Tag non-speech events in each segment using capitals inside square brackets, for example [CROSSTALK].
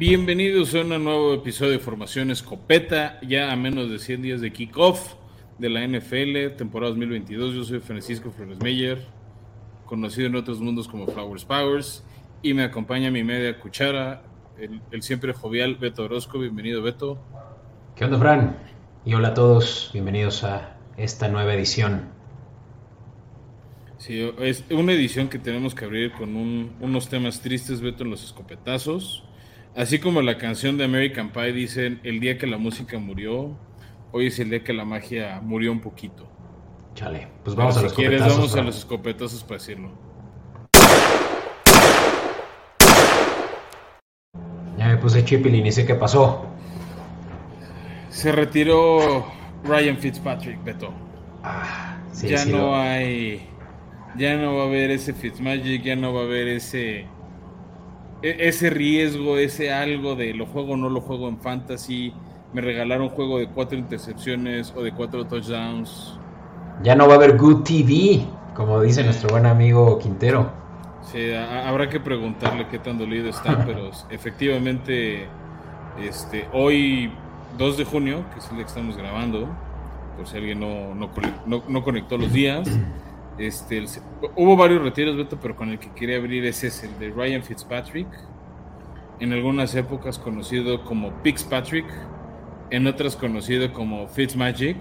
Bienvenidos a un nuevo episodio de Formación Escopeta, ya a menos de 100 días de kickoff de la NFL, temporada 2022. Yo soy Francisco Flores Meyer, conocido en otros mundos como Flowers Powers, y me acompaña mi media cuchara, el, siempre jovial Beto Orozco. Bienvenido, Beto. ¿Qué onda, Fran? Y hola a todos, bienvenidos a esta nueva edición. Sí, es una edición que tenemos que abrir con unos temas tristes, Beto, en los escopetazos. Así como la canción de American Pie dicen, el día que la música murió, hoy es el día que la magia murió un poquito. Chale, pues vamos a los si quieres, vamos a los escopetazos para decirlo. Ya me puse chip y ni sé qué pasó. Se retiró Ryan Fitzpatrick, Beto. Ah, sí, ya no hay. Ya no va a haber ese Fitzmagic, ya no va a haber ese ese riesgo, ese algo de lo juego o no lo juego en fantasy, me regalaron un juego de cuatro intercepciones o de cuatro touchdowns. Ya no va a haber Good TV, como dice nuestro buen amigo Quintero. Sí, habrá que preguntarle qué tan dolido está, [LAUGHS] pero efectivamente, este, hoy 2 de junio, que es el día que estamos grabando, por si alguien no, no, no conectó los días, este, hubo varios retiros, Beto, pero con el que quería abrir ese es el de Ryan Fitzpatrick. En algunas épocas conocido como Pixpatrick, en otras conocido como Fitzmagic,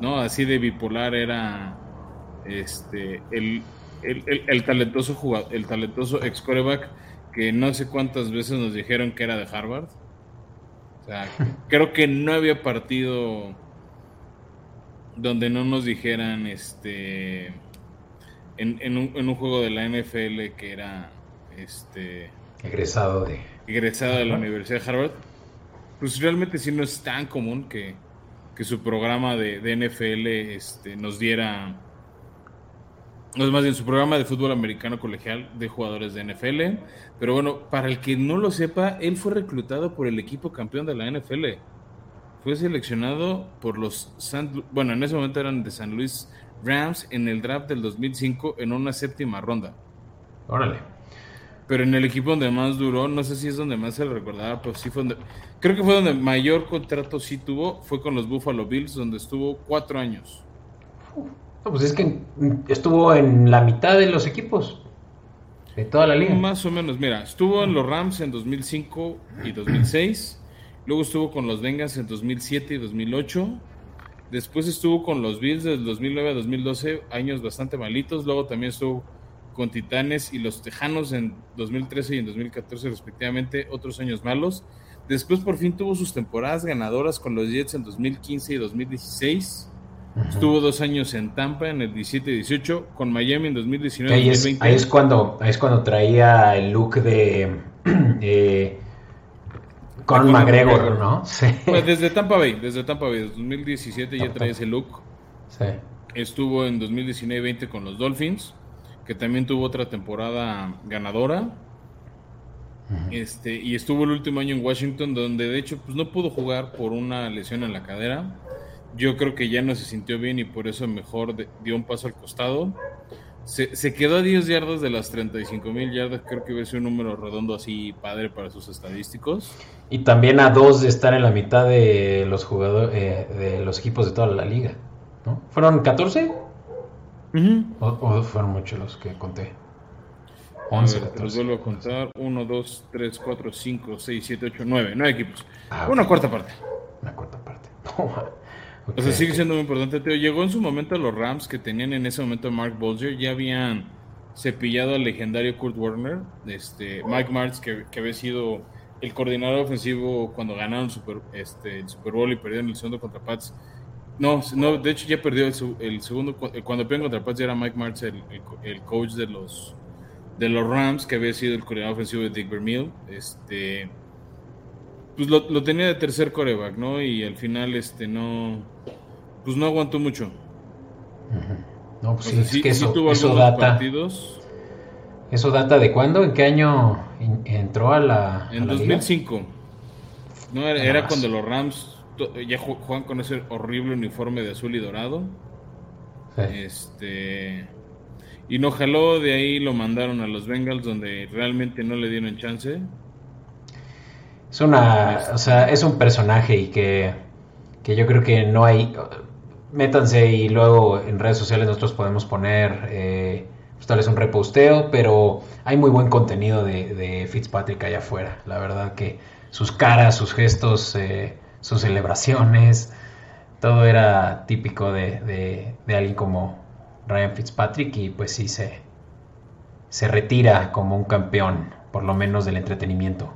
¿no? Así de bipolar era este, el, el, talentoso jugador, el talentoso ex coreback que no sé cuántas veces nos dijeron que era de Harvard. O sea, [LAUGHS] creo que no había partido donde no nos dijeran este en, un, en un juego de la NFL que era este egresado de egresado de la Universidad de Harvard, pues realmente sí no es tan común que, su programa de, NFL este, nos diera, no es más bien su programa de fútbol americano colegial de jugadores de NFL, pero bueno, para el que no lo sepa, él fue reclutado por el equipo campeón de la NFL. Fue seleccionado por los San, bueno, en ese momento eran de San Luis Rams en el draft del 2005 en una séptima ronda. Órale. Pero en el equipo donde más duró, no sé si es donde más se le recordaba, pero sí fue donde. Creo que fue donde mayor contrato sí tuvo, fue con los Buffalo Bills, donde estuvo cuatro años. No, pues es que estuvo en la mitad de los equipos de toda la liga. Más o menos, mira, estuvo en los Rams en 2005 y 2006, luego estuvo con los Bengals en 2007 y 2008 Después estuvo con los Bills del 2009 a 2012, años bastante malitos. Luego también estuvo con Titanes y los Tejanos en 2013 y en 2014 respectivamente, otros años malos. Después por fin tuvo sus temporadas ganadoras con los Jets en 2015 y 2016. Estuvo dos años en Tampa en el 17 y 18, con Miami en 2019 y 2020. ahí, es cuando, es cuando traía el look de... [CLEARS THROAT] Eh, con McGregor, ¿no? Sí. Pues desde Tampa Bay, desde Tampa Bay, 2017 ya trae ese look. Sí. Estuvo en 2019-20 con los Dolphins, que también tuvo otra temporada ganadora. Este, y estuvo el último año en Washington, donde de hecho pues, no pudo jugar por una lesión en la cadera. Yo creo que ya no se sintió bien y por eso mejor dio un paso al costado. Se, quedó a 10 yardas de las 35 mil yardas, creo que ser un número redondo así padre para sus estadísticos. Y también a dos de estar en la mitad de los jugadores, eh, de los equipos de toda la liga. ¿no? ¿Fueron 14? o, fueron muchos los que conté? 11, ver, Los vuelvo a contar. 1, 2, 3, 4, 5, 6, 7, 8, 9. 9 equipos. Ah, Una cuarta parte. Una cuarta parte. [LAUGHS] O sea, sigue siendo muy importante. llegó en su momento los Rams que tenían en ese momento Mark Bolger. Ya habían cepillado al legendario Kurt Warner. Este, Mike Martz, que, había sido el coordinador ofensivo cuando ganaron Super, este, el Super Bowl y perdieron el segundo contra Pats. No, no, de hecho ya perdió el, segundo. Cuando perdieron contra Pats ya era Mike Martz el, el, coach de los, de los Rams, que había sido el coordinador ofensivo de Dick Vermeil. Este pues lo, tenía de tercer coreback, ¿no? Y al final, este, no, pues no aguantó mucho. No, pues sí, es que eso, tuvo eso data. Partidos. ¿Eso data de cuándo? ¿En qué año entró a la. En 2005. No, era, cuando los Rams ya juegan con ese horrible uniforme de azul y dorado. Este. Y no jaló, de ahí lo mandaron a los Bengals, donde realmente no le dieron chance. Es una, o sea, es un personaje y que, que yo creo que no hay, métanse y luego en redes sociales nosotros podemos poner eh, pues, tal vez un reposteo, pero hay muy buen contenido de, Fitzpatrick allá afuera. La verdad que sus caras, sus gestos, eh, sus celebraciones, todo era típico de, de, alguien como Ryan Fitzpatrick y pues sí se, se retira como un campeón, por lo menos del entretenimiento.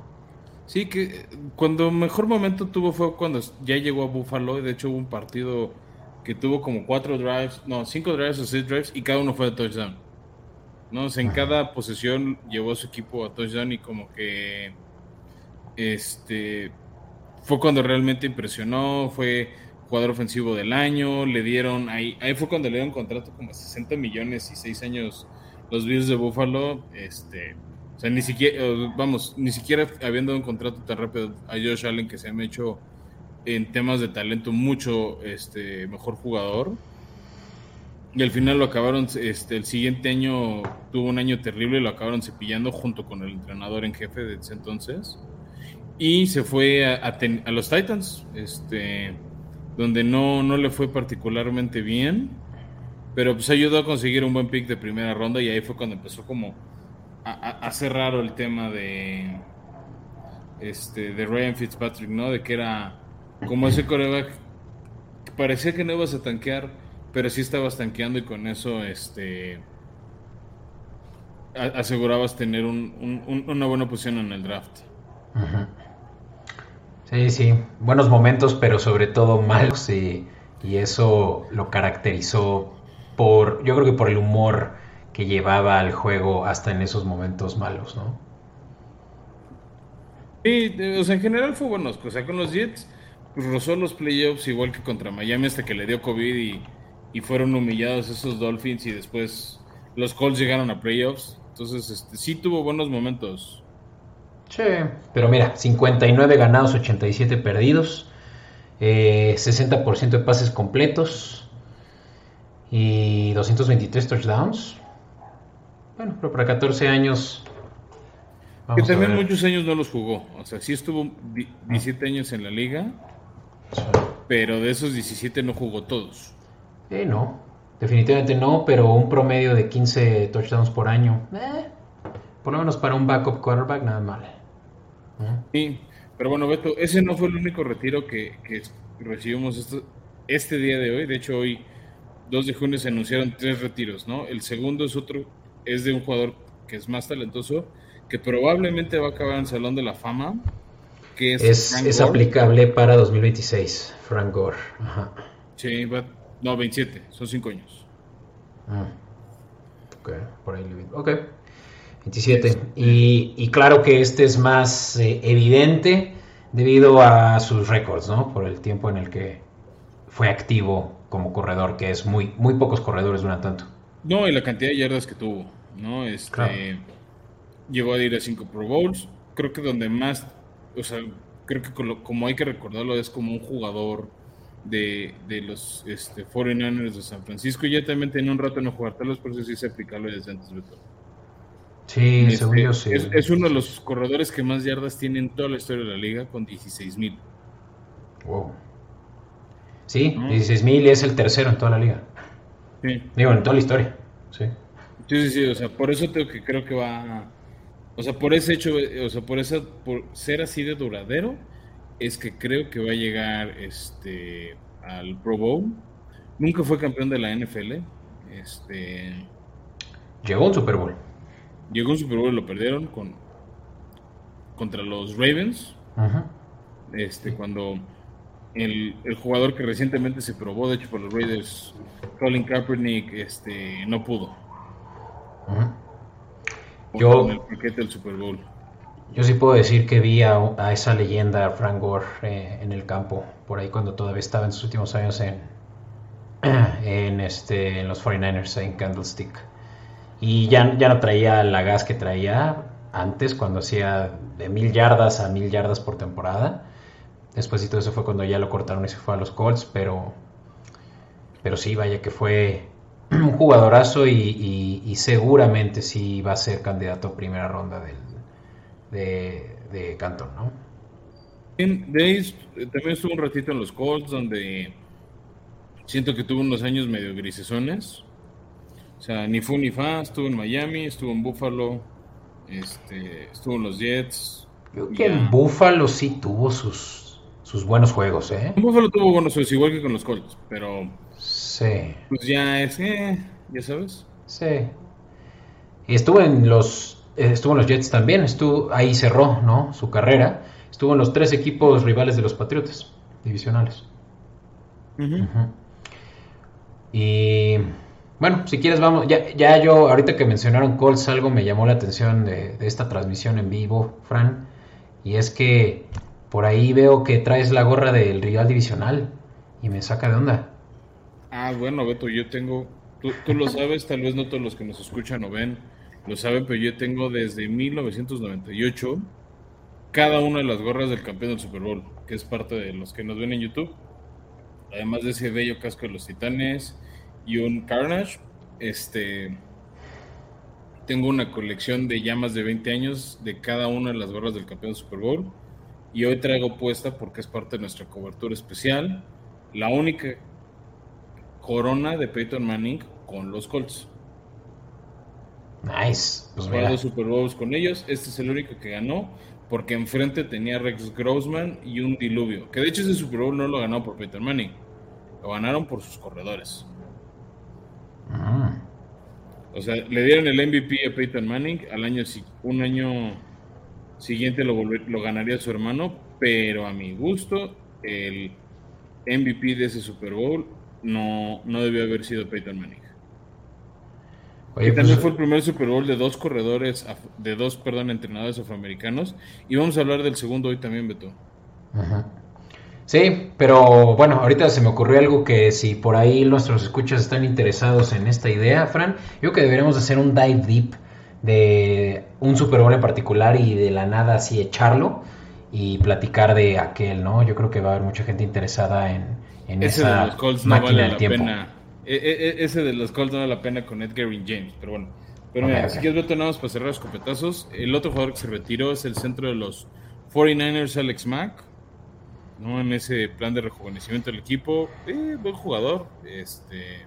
Sí, que cuando mejor momento tuvo fue cuando ya llegó a Buffalo. De hecho, hubo un partido que tuvo como cuatro drives, no, cinco drives o seis drives y cada uno fue de touchdown. ¿no? en cada posesión llevó a su equipo a touchdown y como que este fue cuando realmente impresionó, fue jugador ofensivo del año, le dieron, ahí, ahí fue cuando le dieron contrato como 60 millones y seis años los Bills de Buffalo, este, sea, ni siquiera, vamos, ni siquiera habiendo un contrato tan rápido a Josh Allen que se ha hecho en temas de talento mucho este, mejor jugador. Y al final lo acabaron, este, el siguiente año tuvo un año terrible, lo acabaron cepillando junto con el entrenador en jefe de ese entonces. Y se fue a, a, los Titans, este, donde no, no le fue particularmente bien, pero pues ayudó a conseguir un buen pick de primera ronda y ahí fue cuando empezó como hacer raro el tema de, este, de Ryan Fitzpatrick, ¿no? De que era como ese coreback parecía que no ibas a tanquear, pero sí estabas tanqueando y con eso este asegurabas tener una buena posición en el draft. Sí, sí, buenos momentos, pero sobre todo malos y, eso lo caracterizó por, yo creo que por el humor que llevaba al juego hasta en esos momentos malos, ¿no? Sí, o sea, en general fue bueno, o sea, con los Jets rozó los playoffs igual que contra Miami hasta que le dio COVID y, fueron humillados esos Dolphins y después los Colts llegaron a playoffs. Entonces, este, sí tuvo buenos momentos. Sí, pero mira, 59 ganados, 87 perdidos, 60% eh, de pases completos y 223 touchdowns. Bueno, pero para 14 años... que también muchos años no los jugó. O sea, sí estuvo 17 años en la liga pero de esos 17 no jugó todos. Eh, no, definitivamente no, pero un promedio de 15 touchdowns por año. Eh, por lo menos para un backup quarterback, nada mal. Sí, pero bueno, Beto, ese no fue el único retiro que, recibimos este, día de hoy. De hecho, hoy, 2 de junio, se anunciaron tres retiros, ¿no? El segundo es otro, es de un jugador que es más talentoso, que probablemente va a acabar en el Salón de la Fama, es, aplicable para 2026, Frank Gore. Sí, no, 27, son 5 años. Ah. Ok, por ahí Ok, 27. Y, claro que este es más eh, evidente debido a sus récords, ¿no? Por el tiempo en el que fue activo como corredor, que es muy, muy pocos corredores duran tanto. No, y la cantidad de yardas que tuvo, ¿no? Este, Llegó a ir a 5 Pro Bowls. Creo que donde más o sea, creo que como hay que recordarlo, es como un jugador de, de los este, 49ers de San Francisco. Ya también tenía un rato en no jugar, tal vez por eso sí se aplicable desde antes de todo. Sí, este, sí. Es, uno de los corredores que más yardas tiene en toda la historia de la liga, con 16 mil. Wow. Sí, 16 mil es el tercero en toda la liga. Sí. Digo, en toda la historia. Sí. Sí, sí, sí. O sea, por eso tengo que creo que va o sea, por ese hecho, o sea, por esa, por ser así de duradero, es que creo que va a llegar este al Pro Bowl. Nunca fue campeón de la NFL. Este. Llegó un Super Bowl. Llegó un Super Bowl, lo perdieron con contra los Ravens. Este, cuando el, el, jugador que recientemente se probó, de hecho, por los Raiders, Colin Kaepernick, este, no pudo. Yo, Yo sí puedo decir que vi a, esa leyenda, Frank Gore, eh, en el campo, por ahí cuando todavía estaba en sus últimos años en, [CLEARS THROAT] en, este, en los 49ers, en Candlestick. Y ya, ya no traía la gas que traía antes, cuando hacía de mil yardas a mil yardas por temporada. Después y todo eso fue cuando ya lo cortaron y se fue a los Colts, pero, pero sí, vaya que fue un jugadorazo y, seguramente sí va a ser candidato a primera ronda del, de, Canton, ¿no? De ahí eh, también estuvo un ratito en los Colts, donde siento que tuvo unos años medio grisesones. O sea, ni fu ni fa, estuvo en Miami, estuvo en Buffalo, este, estuvo en los Jets. Creo que en Buffalo sí tuvo sus, sus buenos juegos, ¿eh? Buffalo tuvo buenos juegos, igual que con los Colts, pero. Sí. Pues ya es, eh, ya sabes. Sí. Y estuvo en los, eh, estuvo en los Jets también, estuvo, ahí cerró, ¿no? Su carrera. Estuvo en los tres equipos rivales de los Patriotas, divisionales. Y bueno, si quieres vamos, ya, ya yo, ahorita que mencionaron Colts, algo me llamó la atención de, esta transmisión en vivo, Fran, y es que por ahí veo que traes la gorra del rival divisional y me saca de onda. Ah, bueno, Beto, yo tengo, tú, tú lo [LAUGHS] sabes, tal vez no todos los que nos escuchan o ven lo saben, pero yo tengo desde 1998 cada una de las gorras del campeón del Super Bowl, que es parte de los que nos ven en YouTube. Además de ese bello casco de los titanes, y un Carnage. Este, tengo una colección de llamas de 20 años de cada una de las gorras del campeón Super Bowl. Y hoy traigo puesta, porque es parte de nuestra cobertura especial, la única corona de Peyton Manning con los Colts. Nice. Pues Super Bowls con ellos. Este es el único que ganó, porque enfrente tenía Rex Grossman y un diluvio. Que de hecho ese Super Bowl no lo ganó por Peyton Manning, lo ganaron por sus corredores. Ah. O sea, le dieron el MVP a Peyton Manning, al año un año siguiente lo, lo ganaría su hermano, pero a mi gusto, el MVP de ese Super Bowl no, no debió haber sido Peyton Manning. y también pues, fue el primer Super Bowl de dos corredores, de dos, perdón, entrenadores afroamericanos. Y vamos a hablar del segundo hoy también, Beto. Ajá. Sí, pero bueno, ahorita se me ocurrió algo que si por ahí nuestros escuchas están interesados en esta idea, Fran, yo creo que deberíamos hacer un dive deep de un Super Bowl en particular y de la nada así echarlo y platicar de aquel, ¿no? Yo creo que va a haber mucha gente interesada en, en ese esa de los Colts no vale la Pena. E, e, e, ese de los Colts no vale la pena con Edgar y James, pero bueno. Pero mira, si quieres más para cerrar los copetazos, el otro jugador que se retiró es el centro de los 49ers, Alex Mack ¿no? En ese plan de rejuvenecimiento del equipo. Eh, buen jugador. Este.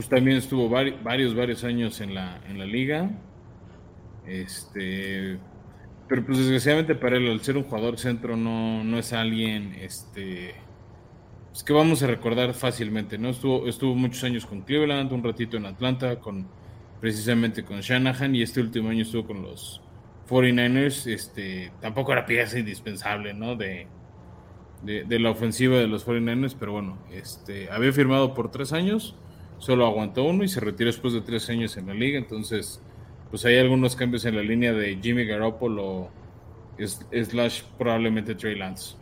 Pues también estuvo varios, varios años en la, en la liga. Este. Pero pues desgraciadamente para él, al ser un jugador centro, no, no es alguien este, pues, que vamos a recordar fácilmente, ¿no? Estuvo, estuvo muchos años con Cleveland, un ratito en Atlanta, con precisamente con Shanahan, y este último año estuvo con los 49ers este, tampoco era pieza indispensable, ¿no? De, de, la ofensiva de los 49ers, pero bueno, este, había firmado por tres años, solo aguantó uno y se retiró después de tres años en la liga, entonces, pues hay algunos cambios en la línea de Jimmy Garoppolo slash probablemente Trey Lance.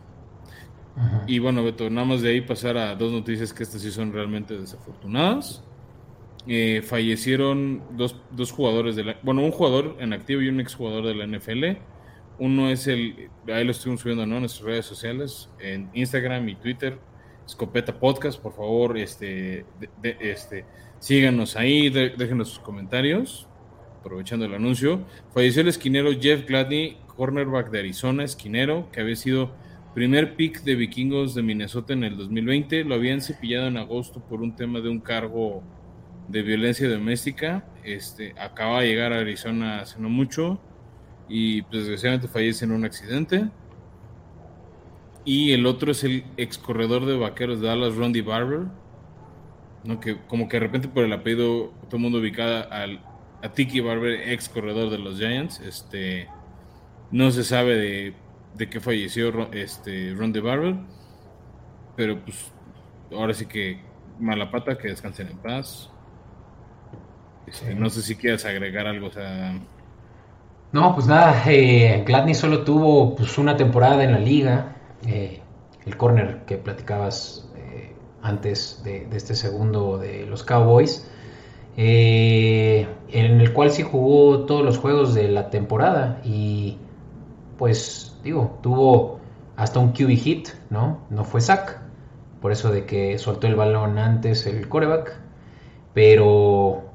Y bueno, Beto, nada más de ahí pasar a dos noticias que estas sí son realmente desafortunadas. Eh, fallecieron dos, dos, jugadores de la, bueno, un jugador en activo y un exjugador de la NFL. Uno es el, ahí lo estuvimos subiendo en nuestras redes sociales, en Instagram y Twitter, Escopeta Podcast, por favor, este, este, síganos ahí, déjenos sus comentarios, aprovechando el anuncio. Falleció el esquinero Jeff Gladney, cornerback de Arizona, esquinero, que había sido primer pick de vikingos de Minnesota en el 2020. Lo habían cepillado en agosto por un tema de un cargo de violencia doméstica. Este, acaba de llegar a Arizona hace no mucho y pues, desgraciadamente fallece en un accidente. Y el otro es el ex corredor de vaqueros de Dallas, Rondy Barber. ¿no? Que como que de repente por el apellido todo el mundo ubicada al, a Tiki Barber, ex corredor de los Giants. Este, no se sabe de, de qué falleció este, Rondy Barber. Pero pues ahora sí que mala pata, que descansen en paz. Este, no sé si quieres agregar algo, o sea... No, pues nada, eh, Gladney solo tuvo pues, una temporada en la liga, eh, el corner que platicabas eh, antes de, este segundo de los Cowboys, en el cual sí jugó todos los juegos de la temporada y pues digo, tuvo hasta un QB hit, ¿no? No fue sack, por eso de que soltó el balón antes el coreback, pero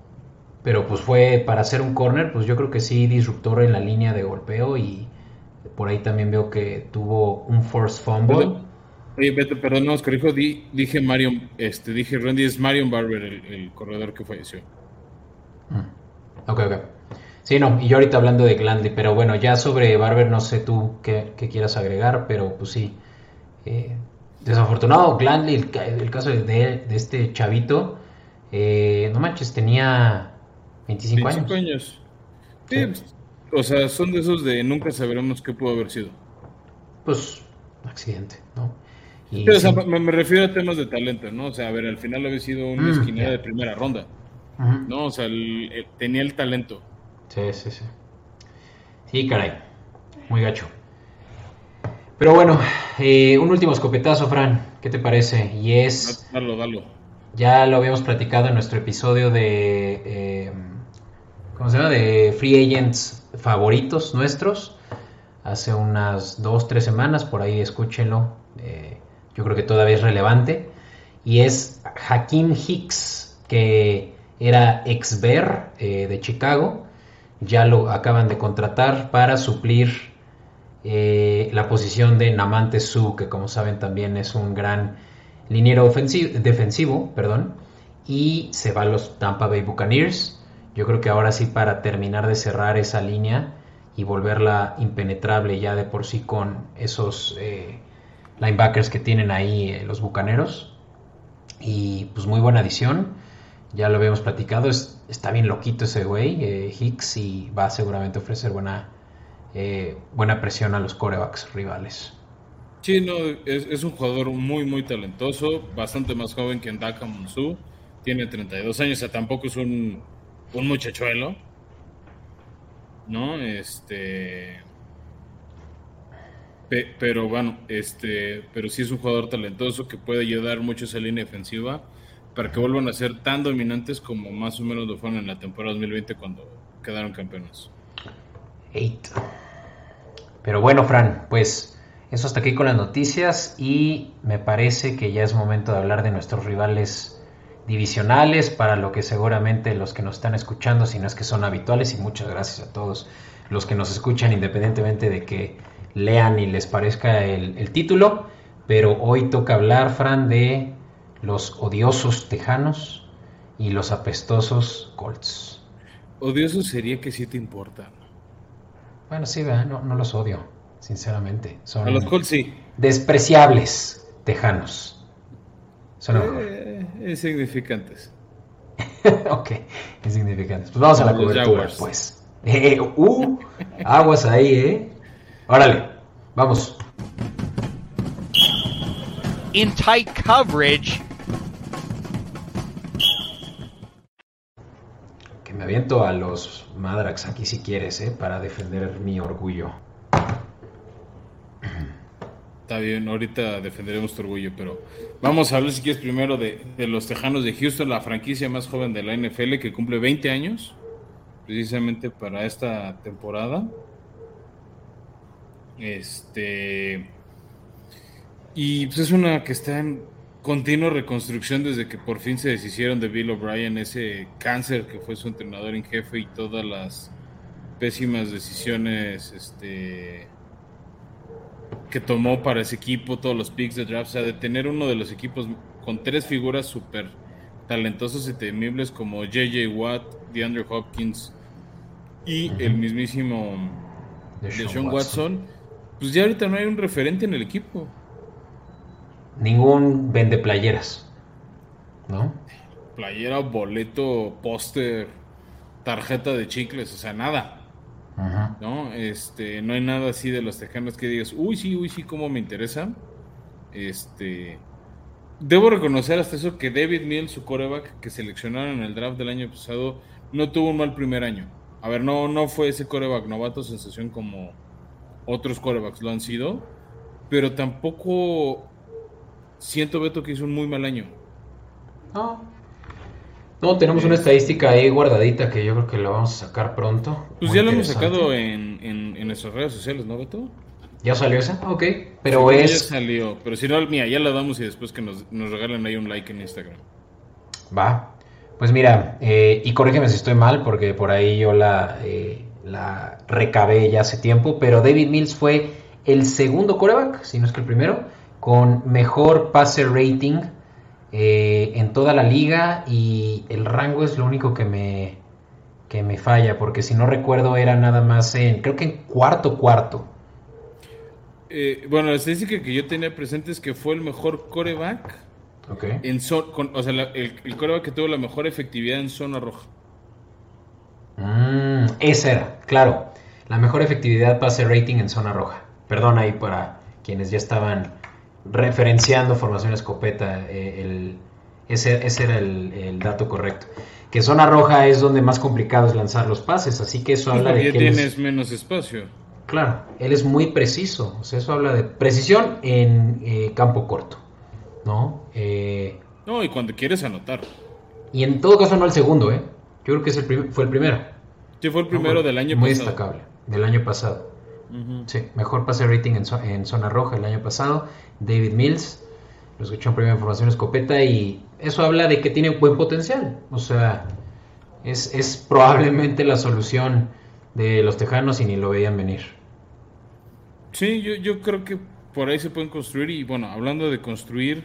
pero pues fue para hacer un corner, pues yo creo que sí disruptor en la línea de golpeo y Por ahí también veo que tuvo un force fumble. Oye, Beto, perdón, no os corrijo, dije Marion, este, dije Randy, es Marion Barber el, corredor que falleció. Mm. Ok, ok. Sí, no, y yo ahorita hablando de Glandley, pero bueno, ya sobre Barber no sé tú qué, quieras agregar, pero pues sí. Eh, desafortunado, Glandley, el, caso de, este chavito, eh, no manches, tenía 25, 25 años. Sí, o sea, son de esos de nunca sabremos qué pudo haber sido. Pues, accidente, ¿no? me, refiero a temas de talento, ¿no? O sea, a ver, al final había sido una mm, esquinera de primera ronda. ¿No? O sea, tenía el talento. Sí, sí, sí. Sí, caray. Muy gacho. Pero bueno, eh, un último escopetazo, Fran. ¿Qué te parece? Y es. Dalo, dalo. Ya lo habíamos platicado en nuestro episodio de. Eh, ¿Cómo se llama? De Free Agents favoritos nuestros. Hace unas dos, tres semanas. Por ahí escúchenlo. Eh, yo creo que todavía es relevante, y es Hakim Hicks, que era ex Bear eh, de Chicago, ya lo acaban de contratar para suplir eh, la posición de Namante Su, que como saben también es un gran liniero defensivo, perdón, y se va a los Tampa Bay Buccaneers. Yo creo que ahora sí para terminar de cerrar esa línea y volverla impenetrable ya de por sí con esos eh, linebackers que tienen ahí eh, los Bucaneros. Y pues muy buena adición. Ya lo habíamos platicado. está bien loquito ese güey, eh, Hicks, y va a seguramente ofrecer buena, buena presión a los corebacks rivales. Sí, no, es, un jugador muy, muy talentoso. Bastante más joven que Ndaka Monsu. Tiene 32 años, o sea, tampoco es un, un muchachuelo. ¿No? Este pero bueno, este, pero sí es un jugador talentoso que puede ayudar mucho a esa línea defensiva para que vuelvan a ser tan dominantes como más o menos lo fueron en la temporada 2020 cuando quedaron campeones. Eight. Pero bueno, Fran, pues eso hasta aquí con las noticias y me parece que ya es momento de hablar de nuestros rivales divisionales para lo que seguramente los que nos están escuchando, si no es que son habituales y muchas gracias a todos los que nos escuchan independientemente de que lean y les parezca el, título, pero hoy toca hablar, Fran, de los odiosos tejanos y los apestosos Colts. Odiosos sería que sí te importan. Bueno, sí, no, no los odio, sinceramente. Son a los Colts sí. Despreciables tejanos. Son eh, insignificantes. [LAUGHS] ok, insignificantes. Pues vamos a la cobertura, pues. Eh, uh, aguas ahí, ¿eh? Órale, vamos. In tight coverage. Que me aviento a los Madrax aquí si quieres, ¿eh? Para defender mi orgullo. Está bien, ahorita defenderemos tu orgullo, pero vamos a hablar si quieres primero de, de, los Tejanos de Houston, la franquicia más joven de la NFL que cumple 20 años, precisamente para esta temporada. Este. Y pues es una que está en continua reconstrucción desde que por fin se deshicieron de Bill O'Brien, ese cáncer que fue su entrenador en jefe y todas las pésimas decisiones este, que tomó para ese equipo, todos los picks de draft, o sea, de tener uno de los equipos con tres figuras súper talentosas y temibles como JJ Watt, DeAndre Hopkins y el mismísimo Deshaun Watson pues ya ahorita no hay un referente en el equipo. Ningún vende playeras, ¿no? Playera, boleto, póster, tarjeta de chicles, o sea, nada. ¿No? Este, no hay nada así de los tejanos que digas, uy, sí, uy, sí, cómo me interesa. Este, debo reconocer hasta eso que David Neal, su coreback que seleccionaron en el draft del año pasado, no tuvo un mal primer año. A ver, no, no fue ese coreback novato sensación como otros corebacks lo han sido, pero tampoco siento, Beto, que hizo un muy mal año. No. No, tenemos una estadística ahí guardadita que yo creo que la vamos a sacar pronto. Pues ya lo hemos sacado en, en, nuestras redes sociales, ¿no, Beto? ¿Ya salió esa? Ok. Pero es. Ya salió. Pero si no, mía, ya la damos y después que nos, nos regalen ahí un like en Instagram. Va. Pues mira, eh, y corrígeme si estoy mal, porque por ahí yo la, eh, la recabé ya hace tiempo, pero David Mills fue el segundo coreback, si no es que el primero, con mejor pase rating eh, en toda la liga y el rango es lo único que me, que me falla, porque si no recuerdo era nada más en, creo que en cuarto cuarto. Eh, bueno, la estadística que yo tenía presente es que fue el mejor coreback. En o sea, el, coreback que tuvo la mejor efectividad en zona roja. Mm, esa era, claro. La mejor efectividad pase rating en zona roja. Perdón ahí para quienes ya estaban referenciando formación escopeta. Eh, ese, era el, dato correcto. Que zona roja es donde más complicado es lanzar los pases, así que eso habla de que tienes menos espacio. Claro, él es muy preciso. O sea, eso habla de precisión en eh, campo corto, ¿no? Eh, no, y cuando quieres anotar. Y en todo caso no el segundo, ¿eh? Yo creo que es el fue el primero. Sí, fue el primero del año muy pasado. Muy destacable, del año pasado. Sí, mejor pase rating en, zona roja el año pasado. David Mills, lo escuchó en primera información escopeta y eso habla de que tiene buen potencial. O sea, es, es probablemente la solución de los tejanos y ni lo veían venir. Sí, yo, yo creo que por ahí se pueden construir y bueno, hablando de construir,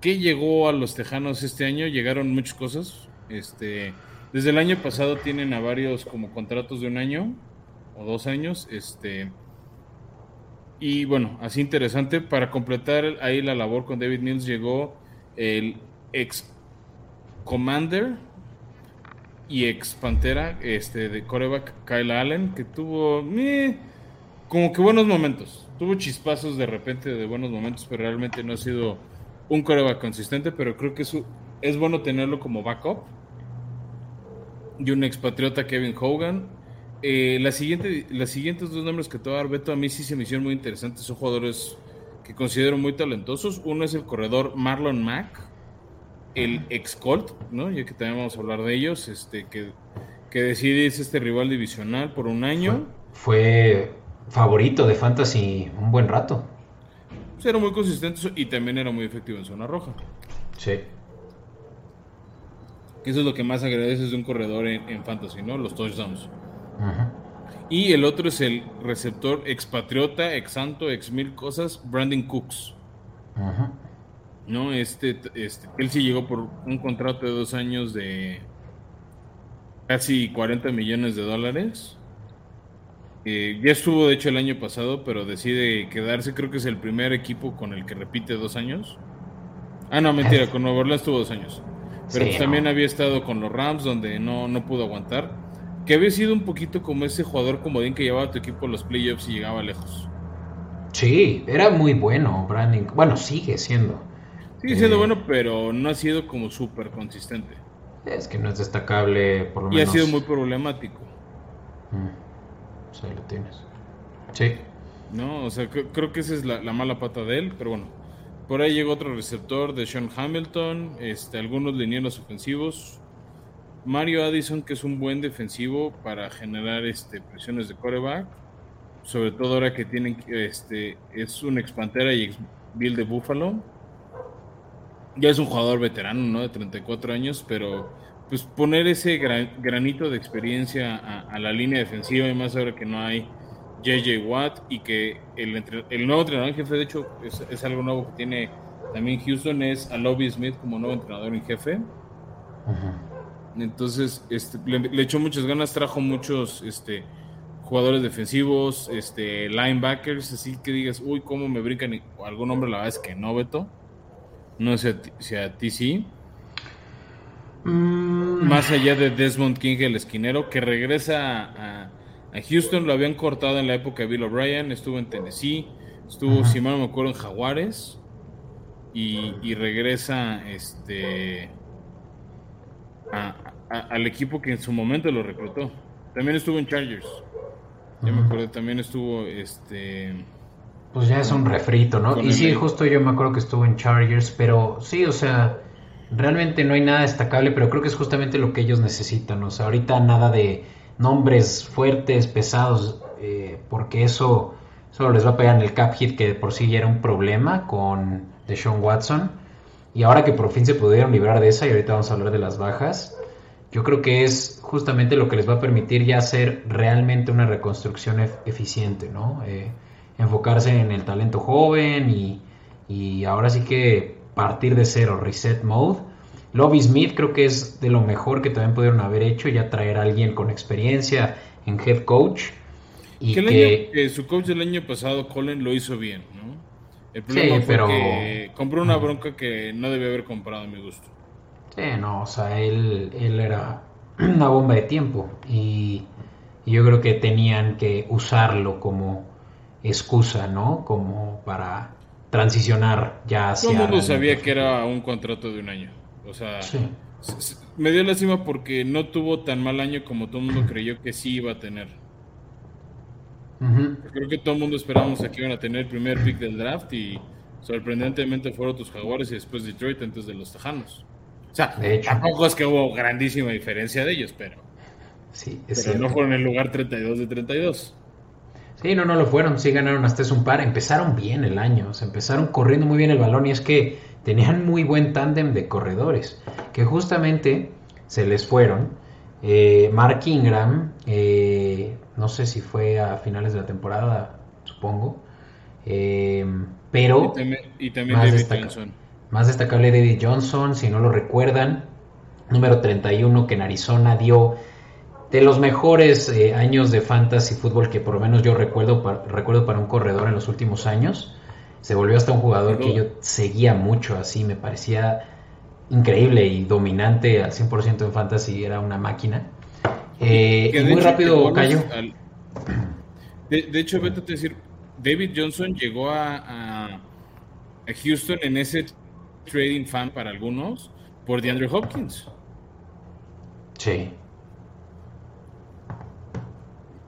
¿qué llegó a los tejanos este año? Llegaron muchas cosas. Este, desde el año pasado tienen a varios como contratos de un año o dos años. Este, y bueno, así interesante. Para completar ahí la labor con David Mills llegó el ex Commander y ex Pantera este, de coreback Kyle Allen, que tuvo eh, como que buenos momentos. Tuvo chispazos de repente de buenos momentos, pero realmente no ha sido un coreback consistente, pero creo que es, es bueno tenerlo como backup y un expatriota Kevin Hogan. Eh, la siguiente, las siguientes dos nombres que te voy a dar, Beto, a mí sí se me hicieron muy interesantes. Son jugadores que considero muy talentosos. Uno es el corredor Marlon Mack, el ex Colt, ¿no? Ya que también vamos a hablar de ellos, este, que, que decide este rival divisional por un año. Fue, favorito de Fantasy un buen rato. Pues era muy consistente y también era muy efectivo en zona roja. Sí. Eso es lo que más agradeces de un corredor en, fantasy, ¿no? Los touchdowns. Y el otro es el receptor expatriota, ex santo, ex mil cosas, Brandon Cooks. No, este, este, él sí llegó por un contrato de dos años de casi 40 millones de dólares. Eh, ya estuvo, de hecho, el año pasado, pero decide quedarse. Creo que es el primer equipo con el que repite dos años. Ah, no, mentira, [LAUGHS] con Nueva Orleans estuvo dos años. Pero pues también había estado con los Rams, donde no, no pudo aguantar. Que había sido un poquito como ese jugador comodín que llevaba a tu equipo a los playoffs y llegaba lejos. Sí, era muy bueno, Brandon. Bueno, sigue siendo. Sigue siendo eh, bueno, pero no ha sido como súper consistente. Es que no es destacable, por lo menos. Y ha sido muy problemático. Mm. Pues ahí lo tienes. Sí. No, o sea, creo que esa es la, la mala pata de él, pero bueno. Por ahí llegó otro receptor de Sean Hamilton, este, algunos linieros ofensivos. Mario Addison, que es un buen defensivo para generar este, presiones de coreback. Sobre todo ahora que tienen este, es un ex Pantera y ex Bill de Buffalo. Ya es un jugador veterano, ¿no? De 34 años, pero pues poner ese granito de experiencia a, la línea defensiva y más ahora que no hay JJ Watt y que el, el nuevo entrenador en jefe, de hecho, es, algo nuevo que tiene también Houston, es a Lobby Smith como nuevo entrenador en jefe. Entonces, este, le, echó muchas ganas, trajo muchos este, jugadores defensivos, este, linebackers, así que digas, uy, cómo me brincan algún hombre, la verdad es que no, Beto. No sé si a ti sí. Mm. Más allá de Desmond King, el esquinero, que regresa a a Houston lo habían cortado en la época de Bill O'Brien, estuvo en Tennessee, estuvo, si mal no me acuerdo, en Jaguares y, regresa este al equipo que en su momento lo reclutó. También estuvo en Chargers. Ya me acuerdo, también estuvo este pues ya es un refrito, ¿no? Y sí, justo yo me acuerdo que estuvo en Chargers, pero sí, o sea, realmente no hay nada destacable, pero creo que es justamente lo que ellos necesitan, o sea, ahorita nada de nombres fuertes, pesados, eh, porque eso solo les va a pegar en el cap hit que por sí ya era un problema con Deshaun Watson. Y ahora que por fin se pudieron librar de esa, y ahorita vamos a hablar de las bajas, yo creo que es justamente lo que les va a permitir ya hacer realmente una reconstrucción eficiente, ¿no? Eh, enfocarse en el talento joven y, y, ahora sí que partir de cero, reset mode. Lobby Smith creo que es de lo mejor que también pudieron haber hecho, ya traer a alguien con experiencia en head coach. Y que, su coach del año pasado, Colin, lo hizo bien. El problema fue pero... que compró una bronca que no debe haber comprado a mi gusto. Sí, no, o sea, él, él era [CLEARS THROAT] una bomba de tiempo y, yo creo que tenían que usarlo como excusa, ¿no? Como para transicionar ya hacia... Todo el mundo sabía que era un contrato de un año. O sea, me dio lástima porque no tuvo tan mal año como todo el mundo creyó que sí iba a tener. Creo que todo el mundo esperábamos que iban a tener el primer pick del draft y sorprendentemente fueron tus Jaguares y después Detroit antes de los Tejanos. O sea, tampoco es que hubo grandísima diferencia de ellos, pero. Sí, pero no fueron el lugar 32 de 32. Sí, no, no lo fueron. Sí ganaron hasta eso un par. Empezaron bien el año. O sea, empezaron corriendo muy bien el balón y es que tenían muy buen tándem de corredores. Que justamente se les fueron. Eh, Mark Ingram, eh, no sé si fue a finales de la temporada, supongo. Eh, pero. Y también, David Johnson. Más destacable David Johnson, si no lo recuerdan, número 31 que en Arizona dio de los mejores eh, años de fantasy fútbol que por lo menos yo recuerdo para, recuerdo para un corredor en los últimos años. Se volvió hasta un jugador que yo seguía mucho así, me parecía increíble y dominante al 100% en fantasy, era una máquina. Eh, muy rápido cayó. De, hecho, vete a decir, David Johnson llegó a, a Houston en ese trading fan para algunos por DeAndre Hopkins. Sí.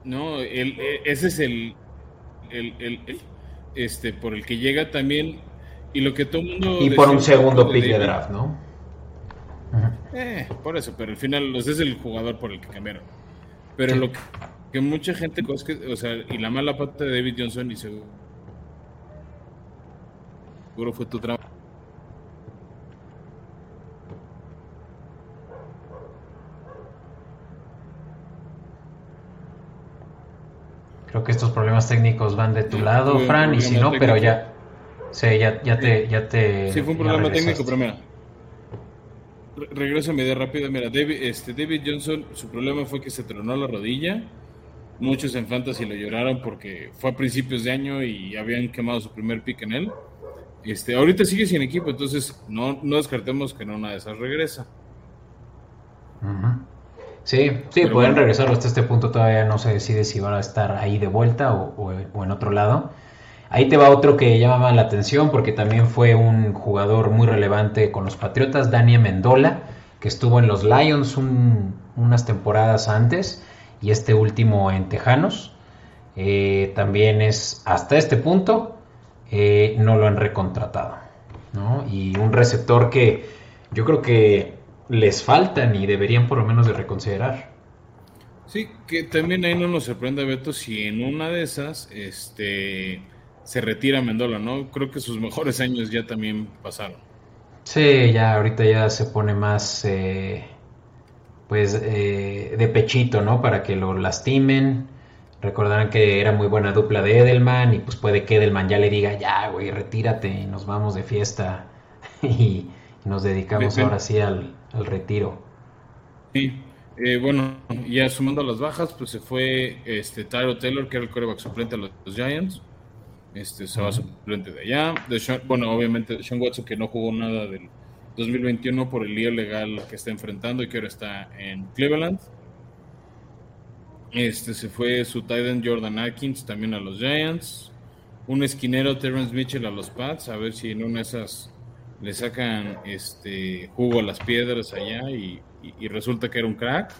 No, el, e, ese es el, el, este por el que llega también y lo que todo el mundo y por un segundo pick de draft, ¿no? Eh, por eso, pero al final ese es el jugador por el que cambiaron. Pero lo que, mucha gente, o sea, y la mala pata de David Johnson y seguro fue tu trabajo Creo que estos problemas técnicos van de tu lado, Fran, y si no, pero ya. Sí, ya, ya te. Ya te sí, fue un problema técnico, pero mira. Regreso a media rápida. Mira, David, este, David Johnson, su problema fue que se tronó la rodilla. Muchos en Fantasy lo lloraron porque fue a principios de año y habían quemado su primer pick en él. Este, ahorita sigue sin equipo, entonces no, no descartemos que no una de esas regresa. Sí, sí, pueden regresar hasta este punto todavía no se decide si van a estar ahí de vuelta o, en otro lado. Ahí te va otro que llama la atención porque también fue un jugador muy relevante con los Patriotas, Daniel Mendola, que estuvo en los Lions unas temporadas antes y este último en Tejanos. Eh, también es hasta este punto eh, no lo han recontratado. Y un receptor que yo creo que les faltan y deberían por lo menos de reconsiderar. Sí, que también ahí no nos sorprende, Beto, si en una de esas este, se retira Mendola, ¿no? Creo que sus mejores años ya también pasaron. Sí, ya ahorita ya se pone más, eh, pues, eh, de pechito, ¿no? Para que lo lastimen. Recordarán que era muy buena dupla de Edelman y pues puede que Edelman ya le diga, ya, güey, retírate y nos vamos de fiesta [LAUGHS] y nos dedicamos ahora sí al, al retiro. Sí, eh, bueno, ya sumando las bajas, pues se fue este Tyro Taylor, que era el coreback suplente de los, Giants. Este, se va suplente de allá. Bueno, obviamente Sean Watson, que no jugó nada del 2021 por el lío legal que está enfrentando y que ahora está en Cleveland. Este, se fue su tight Jordan Atkins también a los Giants. Un esquinero Terrence Mitchell a los Pats, a ver si en una de esas le sacan este jugo a las piedras allá y, resulta que era un crack.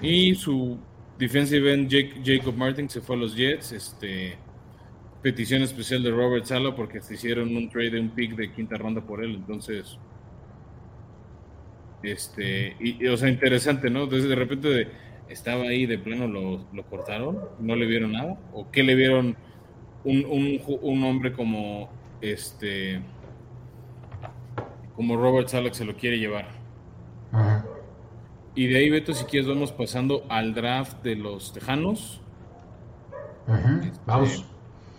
Y su defensive end Jacob Martin se fue a los Jets, este petición especial de Robert Sala porque se hicieron un trade de un pick de quinta ronda por él, entonces este y, o sea interesante, ¿no? Entonces de repente estaba ahí de plano lo, lo, cortaron, no le vieron nada o qué le vieron un, un, un hombre como este como Robert Salek se lo quiere llevar. Y de ahí, Beto, si quieres, vamos pasando al draft de los Tejanos. Este, vamos.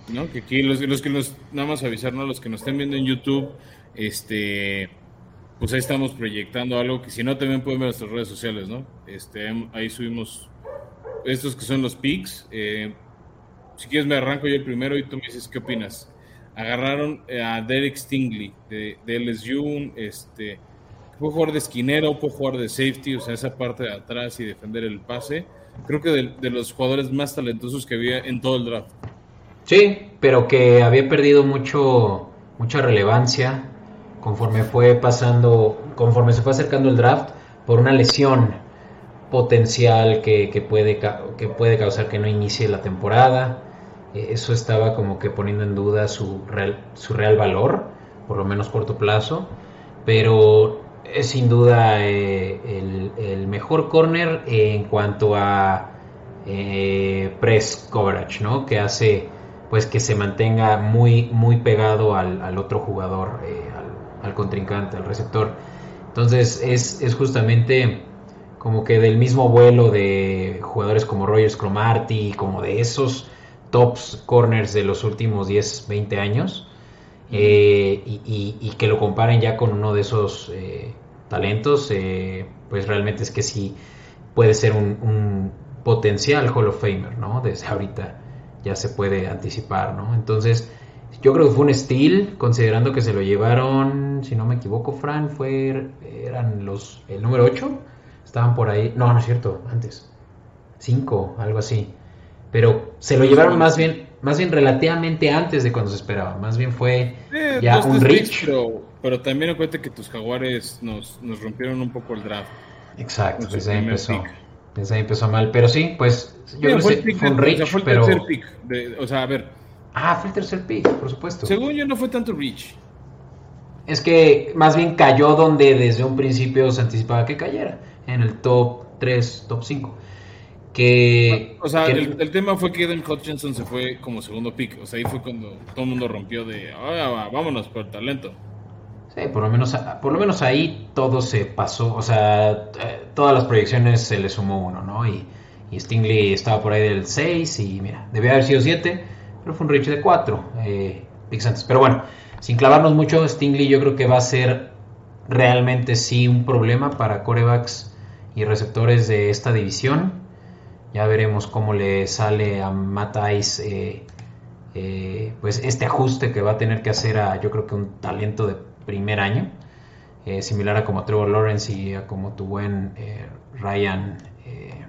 ¿No? Que aquí los, los que nos, nada más avisarnos, los que nos estén viendo en YouTube, este, pues ahí estamos proyectando algo que si no también pueden ver nuestras redes sociales, ¿no? Este, ahí subimos estos que son los picks. Eh, si quieres me arranco yo el primero y tú me dices qué opinas. Agarraron a Derek Stingley de, LSU, este, puede jugar de esquinero, puede jugar de safety, o sea, esa parte de atrás y defender el pase. Creo que de, de los jugadores más talentosos que había en todo el draft. Sí, pero que había perdido mucho, mucha relevancia conforme fue pasando, conforme se fue acercando el draft por una lesión potencial que, puede, que puede causar que no inicie la temporada. Eh, eso estaba como que poniendo en duda su real, su real valor, por lo menos corto plazo. Pero es sin duda eh, el, mejor corner en cuanto a eh, press coverage, ¿no? Que hace pues que se mantenga muy, muy pegado al, otro jugador, eh, al, contrincante, al receptor. Entonces es, es, justamente como que del mismo vuelo de jugadores como Rogers Cromarty, como de esos tops corners de los últimos 10, 20 años, eh, y, que lo comparen ya con uno de esos eh, talentos, pues realmente es que sí puede ser un, un potencial Hall of Famer, ¿no? Desde ahorita ya se puede anticipar, ¿no? Entonces, yo creo que fue un steal, considerando que se lo llevaron, si no me equivoco, Fran, fue, eran los, el número 8, estaban por ahí, no, no es cierto, antes, 5, algo así, pero se lo llevaron más bien, más bien relativamente antes de cuando se esperaba, más bien fue eh, ya un reach. Pero, también acuérdate que tus jaguares nos, nos rompieron un poco el draft. Exacto, pues ahí empezó. Desde ahí empezó mal. Pero sí, pues yo creo que fue un reach, fue el pero... tercer pick. o sea, a ver. Ah, fue el tercer pick, por supuesto. Según yo no fue tanto reach. Es que más bien cayó donde desde un principio se anticipaba que cayera. En el top 3, top 5. Que, o sea, El, tema fue que Eden Hutchinson se fue como segundo pick. O sea, ahí fue cuando todo el mundo rompió de, ah, vámonos por talento. Sí, por lo menos, por lo menos ahí todo se pasó, o sea, eh, todas las proyecciones se le sumó uno, ¿no? Y, y Stingley estaba por ahí del 6 y mira, debía haber sido 7, pero fue un reach de 4 eh, antes. Pero bueno, sin clavarnos mucho, Stingley yo creo que va a ser realmente sí un problema para corebacks y receptores de esta división. Ya veremos cómo le sale a Matt Ice, eh, pues este ajuste que va a tener que hacer a yo creo que un talento de primer año, eh, similar a como Trevor Lawrence y a como tu buen eh, Ryan eh,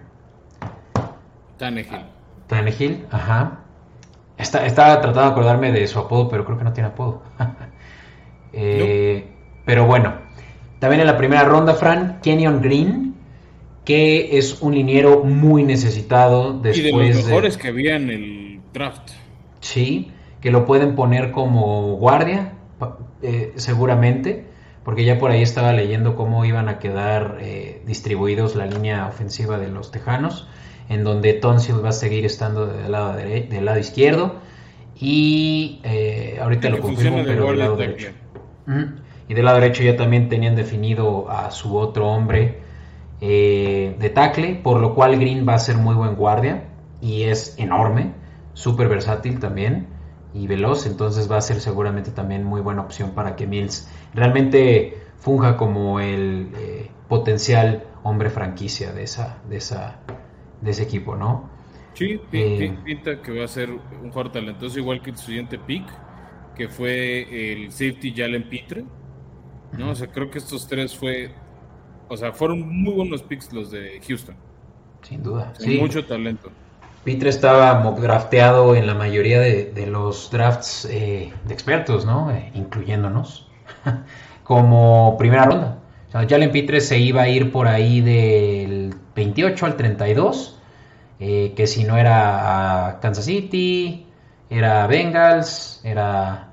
Tannehill. Tannehill, ajá. Está, estaba tratando de acordarme de su apodo, pero creo que no tiene apodo. [LAUGHS] Eh, pero bueno, también en la primera ronda, Fran, Kenyon Green, que es un liniero muy necesitado después y de los mejores que había en el draft. Sí, que lo pueden poner como guardia, eh, seguramente, porque ya por ahí estaba leyendo cómo iban a quedar eh, distribuidos la línea ofensiva de los Tejanos, en donde Tonsil va a seguir estando del lado, del lado izquierdo y eh, ahorita lo confirmo, pero del lado derecho. Y del lado derecho ya también tenían definido a su otro hombre de tackle, por lo cual Green va a ser muy buen guardia y es enorme, súper versátil también y veloz, entonces va a ser seguramente también muy buena opción para que Mills realmente funja como el eh, potencial hombre franquicia de esa, de esa, de ese equipo, ¿no? Sí, eh, pinta que va a ser un jugador talentoso igual que el siguiente pick, que fue el safety Jalen Pitre, ¿no? O sea, creo que estos tres fue, o sea, fueron muy buenos picks los de Houston. Sin duda. sí. Mucho talento. Pitre estaba drafteado en la mayoría de, los drafts eh, de expertos, ¿no? Eh, incluyéndonos, [LAUGHS] como primera ronda. O sea, Jalen Pitre se iba a ir por ahí del 28 al 32, eh, que si no era a Kansas City, era a Bengals, era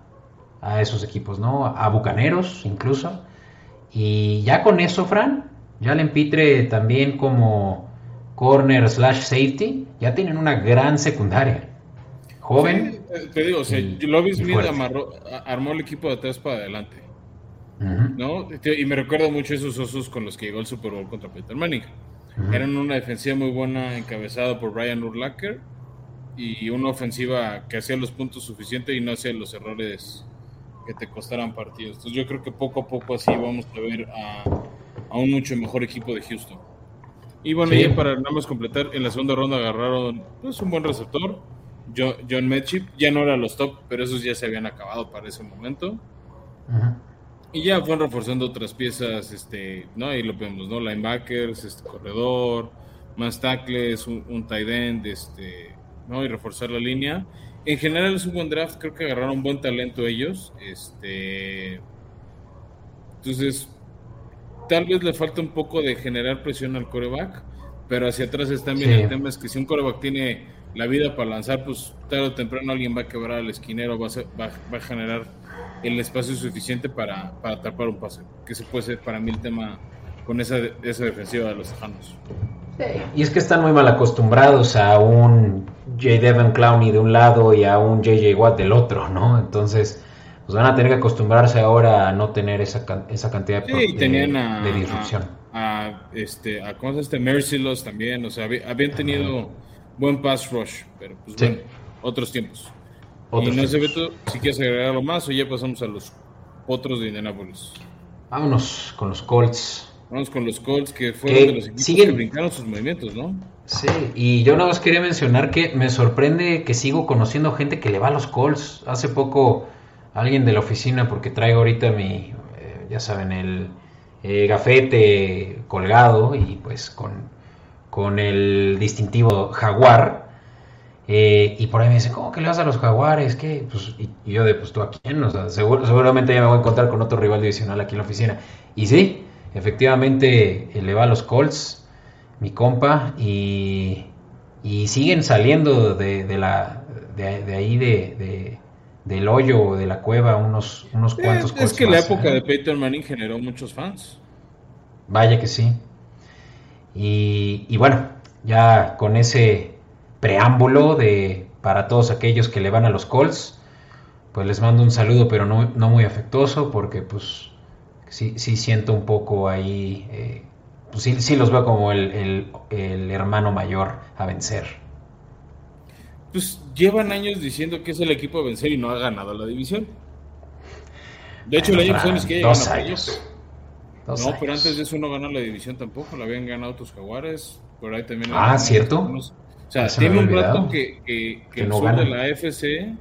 a esos equipos, ¿no? A Bucaneros incluso. Y ya con eso, Fran, Jalen Pitre también como corner slash safety, ya tienen una gran secundaria. Joven. te digo, o sea, Lovis armó el equipo de atrás para adelante. ¿no? Y me recuerdo mucho esos osos con los que llegó el Super Bowl contra Peter Manning. Eran una defensiva muy buena encabezada por Brian Urlacher y una ofensiva que hacía los puntos suficientes y no hacía los errores que te costaran partidos. Entonces yo creo que poco a poco así vamos a ver a, un mucho mejor equipo de Houston. Y bueno, ya para nada más completar, en la segunda ronda agarraron pues, un buen receptor, John, John ya no era los top, pero esos ya se habían acabado para ese momento. Y ya fueron reforzando otras piezas, este, ¿no? Ahí lo vemos, ¿no? Linebackers, este corredor, más tackles, un, un tight end, este, ¿no? Y reforzar la línea. En general es un buen draft, creo que agarraron buen talento ellos. Este. Entonces, tal vez le falta un poco de generar presión al coreback, pero hacia atrás está bien el tema es que si un coreback tiene la vida para lanzar, pues tarde o temprano alguien va a quebrar al esquinero, va a, va, a generar el espacio suficiente para, para atrapar un pase, que se puede ser para mí el tema con esa, esa defensiva de los Tejanos. Y es que están muy mal acostumbrados a un J. Devon Clowney de un lado y a un J.J. Watt del otro, ¿no? Entonces, pues van a tener que acostumbrarse ahora a no tener esa, esa cantidad de, de, disrupción. A, este, a ¿cómo este Merciless también, o sea, habían tenido buen pass rush, pero pues bueno, otros tiempos. y no sé, Beto, si quieres agregar algo más o ya pasamos a los otros de Indianapolis. Vámonos con los Colts. Vamos con los Colts, que fueron de los equipos que brincaron sus movimientos, ¿no? Sí, y yo nada más quería mencionar que me sorprende que sigo conociendo gente que le va a los Colts. Hace poco alguien de la oficina, porque traigo ahorita mi, eh, ya saben, el eh, gafete colgado y pues con, con el distintivo jaguar. Eh, y por ahí me dicen, ¿cómo que le vas a los jaguares? ¿Qué? Pues, y, yo de, pues tú a quién? O sea, seguramente ya me voy a encontrar con otro rival divisional aquí en la oficina. Y sí, Efectivamente, le va a los Colts, mi compa, y, siguen saliendo de, la, de, ahí de, del hoyo de la cueva unos, unos cuantos Es, es que la época ¿eh? de Peyton Manning generó muchos fans. Vaya que sí. Y, y, bueno, ya con ese preámbulo de para todos aquellos que le van a los Colts, pues les mando un saludo, pero no, no muy afectuoso, porque pues sí, sí siento un poco ahí, eh, pues sí, sí, los veo como el, hermano mayor a vencer. Pues llevan años diciendo que es el equipo a vencer y no ha ganado la división. De hecho, el año pasado es que dos años. no, pero antes de eso no ganó la división tampoco, la habían ganado tus jaguares, por ahí también. Ah, ¿cierto? o sea, tiene un rato que, que, que, el no sur de la FC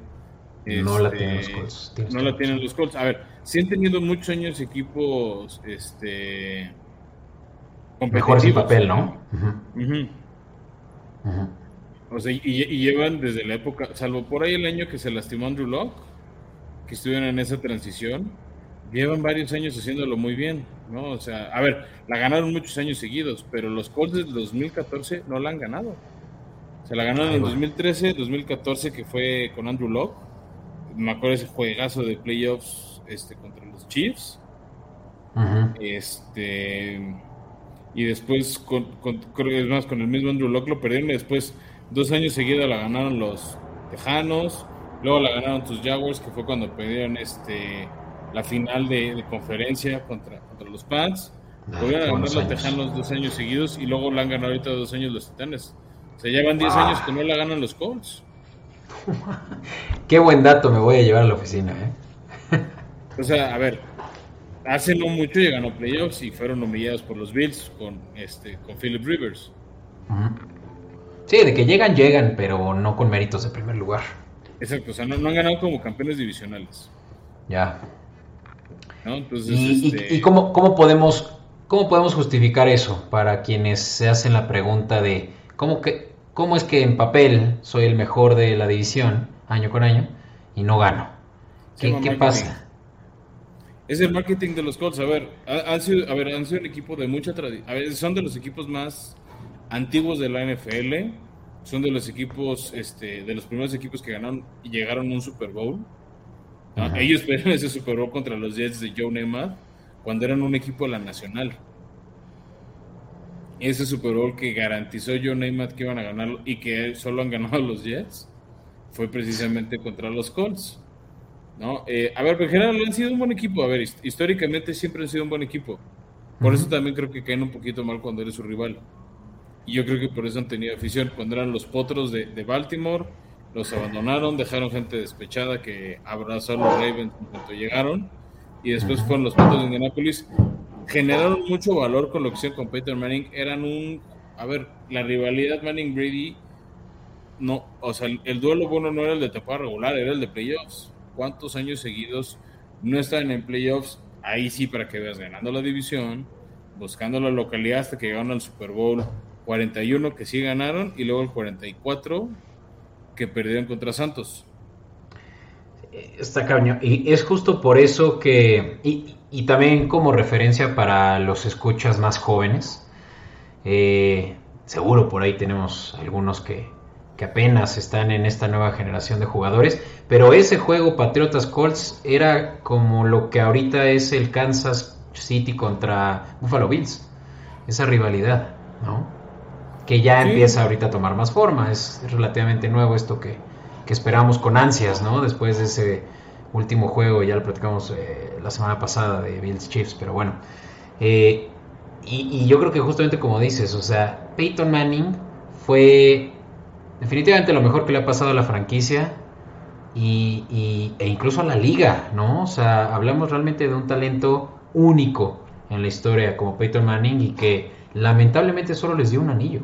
no la tienen los Colts. No la tienen los Colts. A ver, sí han tenido muchos años equipos este mejor sin papel, ¿no? O sea, y, llevan desde la época, salvo por ahí el año que se lastimó Andrew Locke, que estuvieron en esa transición, llevan varios años haciéndolo muy bien, ¿no? O sea, a ver, la ganaron muchos años seguidos, pero los Colts del 2014 no la han ganado. Se la ganaron en 2013, 2014, que fue con Andrew Locke. Me acuerdo ese juegazo de playoffs este, contra los Chiefs. Este. Y después, con, creo que es más, con el mismo Andrew Locke lo perdieron. Y después, dos años seguidos la ganaron los Tejanos. Luego la ganaron tus Jaguars, que fue cuando perdieron este, la final de, conferencia contra, contra los Pats. Ah, Volvieron a ganar los Tejanos dos años seguidos y luego la han ganado ahorita dos años los Titanes. O sea, llevan 10 años que no la ganan los Colts. [LAUGHS] Qué buen dato me voy a llevar a la oficina, ¿eh? [LAUGHS] O sea, a ver, hace no mucho llegan a playoffs y fueron humillados por los Bills con este con Philip Rivers. Sí, de que llegan, llegan, pero no con méritos de primer lugar. Exacto, o sea, no, han ganado como campeones divisionales. Ya. Entonces, ¿Y, este cómo, podemos, cómo podemos justificar eso para quienes se hacen la pregunta de cómo, que, cómo es que en papel soy el mejor de la división año con año y no gano? ¿Qué, ¿qué pasa? Es el marketing de los Colts. A ver, han sido, a ver, han sido un equipo de mucha tradición. A ver, son de los equipos más antiguos de la NFL. Son de los equipos, este, de los primeros equipos que ganaron y llegaron a un Super Bowl. Ellos perdieron ese Super Bowl contra los Jets de Joe Namath cuando eran un equipo de la Nacional. Ese Super Bowl que garantizó Joe Namath que iban a ganarlo y que solo han ganado [LAUGHS] los Jets fue precisamente contra los Colts. ¿no? Eh, a ver, en general han sido un buen equipo. A ver, históricamente siempre han sido un buen equipo. Por eso también creo que caen un poquito mal cuando eres su rival. Y yo creo que por eso han tenido afición. Cuando eran los potros de, Baltimore, los abandonaron, dejaron gente despechada que abrazó a los Ravens cuando llegaron. Y después fueron los potros de Indianapolis. Generaron mucho valor con lo que hicieron con Peyton Manning. Eran un. A ver, la rivalidad Manning-Brady. No, o sea, el, duelo bueno no era el de temporada regular, era el de playoffs. ¿Cuántos años seguidos no estaban en playoffs? Ahí sí, para que veas, ganando la división, buscando la localidad hasta que llegaron al Super Bowl 41 que sí ganaron y luego el 44 que perdieron contra Santos. Está cañón. Y es justo por eso que, y, también como referencia para los escuchas más jóvenes, eh, seguro por ahí tenemos algunos que, que apenas están en esta nueva generación de jugadores, pero ese juego Patriotas Colts era como lo que ahorita es el Kansas City contra Buffalo Bills, esa rivalidad, ¿no? Que ya empieza ahorita a tomar más forma. Es, relativamente nuevo esto que, esperamos con ansias, ¿no? Después de ese último juego, ya lo platicamos eh, la semana pasada de Bills Chiefs, pero bueno. Eh, y, yo creo que justamente como dices, o sea, Peyton Manning fue definitivamente lo mejor que le ha pasado a la franquicia y, e incluso a la liga, ¿no? O sea, hablamos realmente de un talento único en la historia como Peyton Manning y que lamentablemente solo les dio un anillo.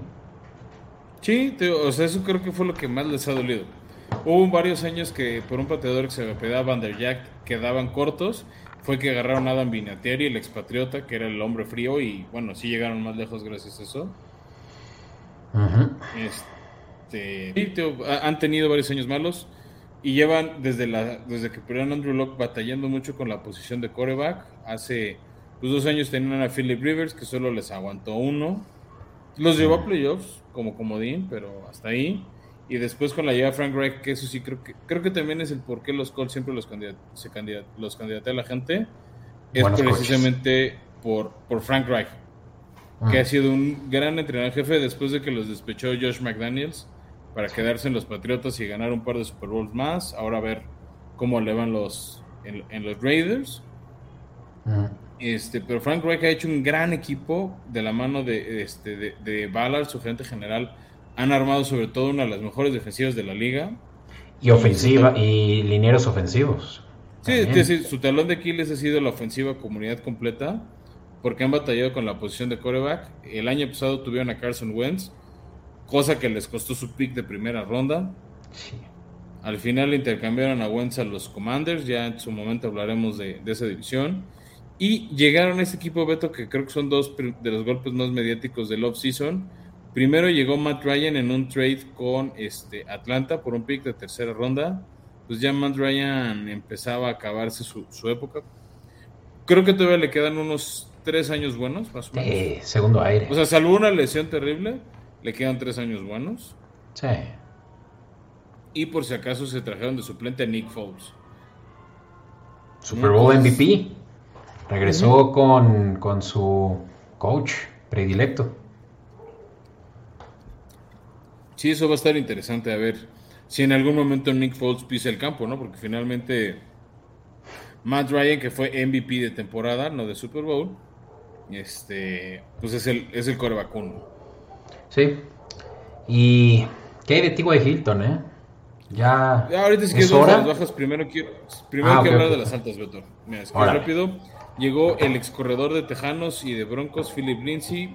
Sí, o sea, eso creo que fue lo que más les ha dolido. Hubo varios años que por un pateador que se der Jack quedaban cortos. Fue que agarraron a Adam Vinatieri, el expatriota, que era el hombre frío, y bueno, sí llegaron más lejos gracias a eso. Este, han tenido varios años malos y llevan desde la desde que perdieron Andrew Locke batallando mucho con la posición de coreback. Hace pues, dos años tenían a Philip Rivers que solo les aguantó uno. Los llevó a playoffs, como comodín, pero hasta ahí. Y después con la llegada de Frank Reich, que eso sí creo que creo que también es el por qué los Colts siempre los, candidat se los candidatea a la gente. Es precisamente por, por Frank Reich, que ah. ha sido un gran entrenador jefe después de que los despechó Josh McDaniels para quedarse en los Patriotas y ganar un par de Super Bowls más. Ahora a ver cómo le van los en, los Raiders. Este, pero Frank Reich ha hecho un gran equipo de la mano de, este, de, Ballard, su gerente general. Han armado sobre todo una de las mejores defensivas de la liga. Y ofensiva, y linieros ofensivos. Sí, su talón de Aquiles ha sido la ofensiva comunidad completa, porque han batallado con la posición de coreback. El año pasado tuvieron a Carson Wentz, cosa que les costó su pick de primera ronda. Al final intercambiaron a Wentz a los Commanders, ya en su momento hablaremos de, de esa división. Y llegaron a ese equipo, Beto, que creo que son dos de los golpes más mediáticos del off-season. Primero llegó Matt Ryan en un trade con este, Atlanta por un pick de tercera ronda. Pues ya Matt Ryan empezaba a acabarse su, época. Creo que todavía le quedan unos tres años buenos, más o menos. segundo aire. O sea, salvo una lesión terrible, le quedan tres años buenos. Sí. Y por si acaso se trajeron de suplente a Nick Foles. Super Bowl MVP. Regresó con, con su coach predilecto. Sí, eso va a estar interesante a ver si en algún momento Nick Foles pisa el campo, ¿no? Porque finalmente Matt Ryan, que fue MVP de temporada, no de Super Bowl, este, pues es el, es el Sí. Y qué hay de T.Y. Hilton, ¿eh? Ya. ya ahorita si quieres las bajas, primero quiero, primero ah, quiero hablar de las altas, Beto. Mira, es que rápido. Llegó el ex corredor de Tejanos y de Broncos, Philip Lindsay,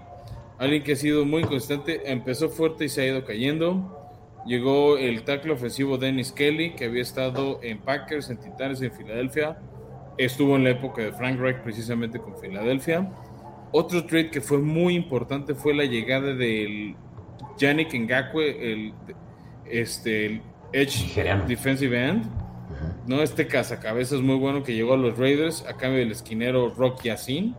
alguien que ha sido muy constante, empezó fuerte y se ha ido cayendo. Llegó el tackle ofensivo Dennis Kelly, que había estado en Packers, en Titanes, en Filadelfia. Estuvo en la época de Frank Reich precisamente con Filadelfia. Otro trade que fue muy importante fue la llegada del Yannick Ngakwe, el, este, el Edge Defensive End ¿no? Este cazacabezas muy bueno que llegó a los Raiders a cambio del esquinero Rock Yassin,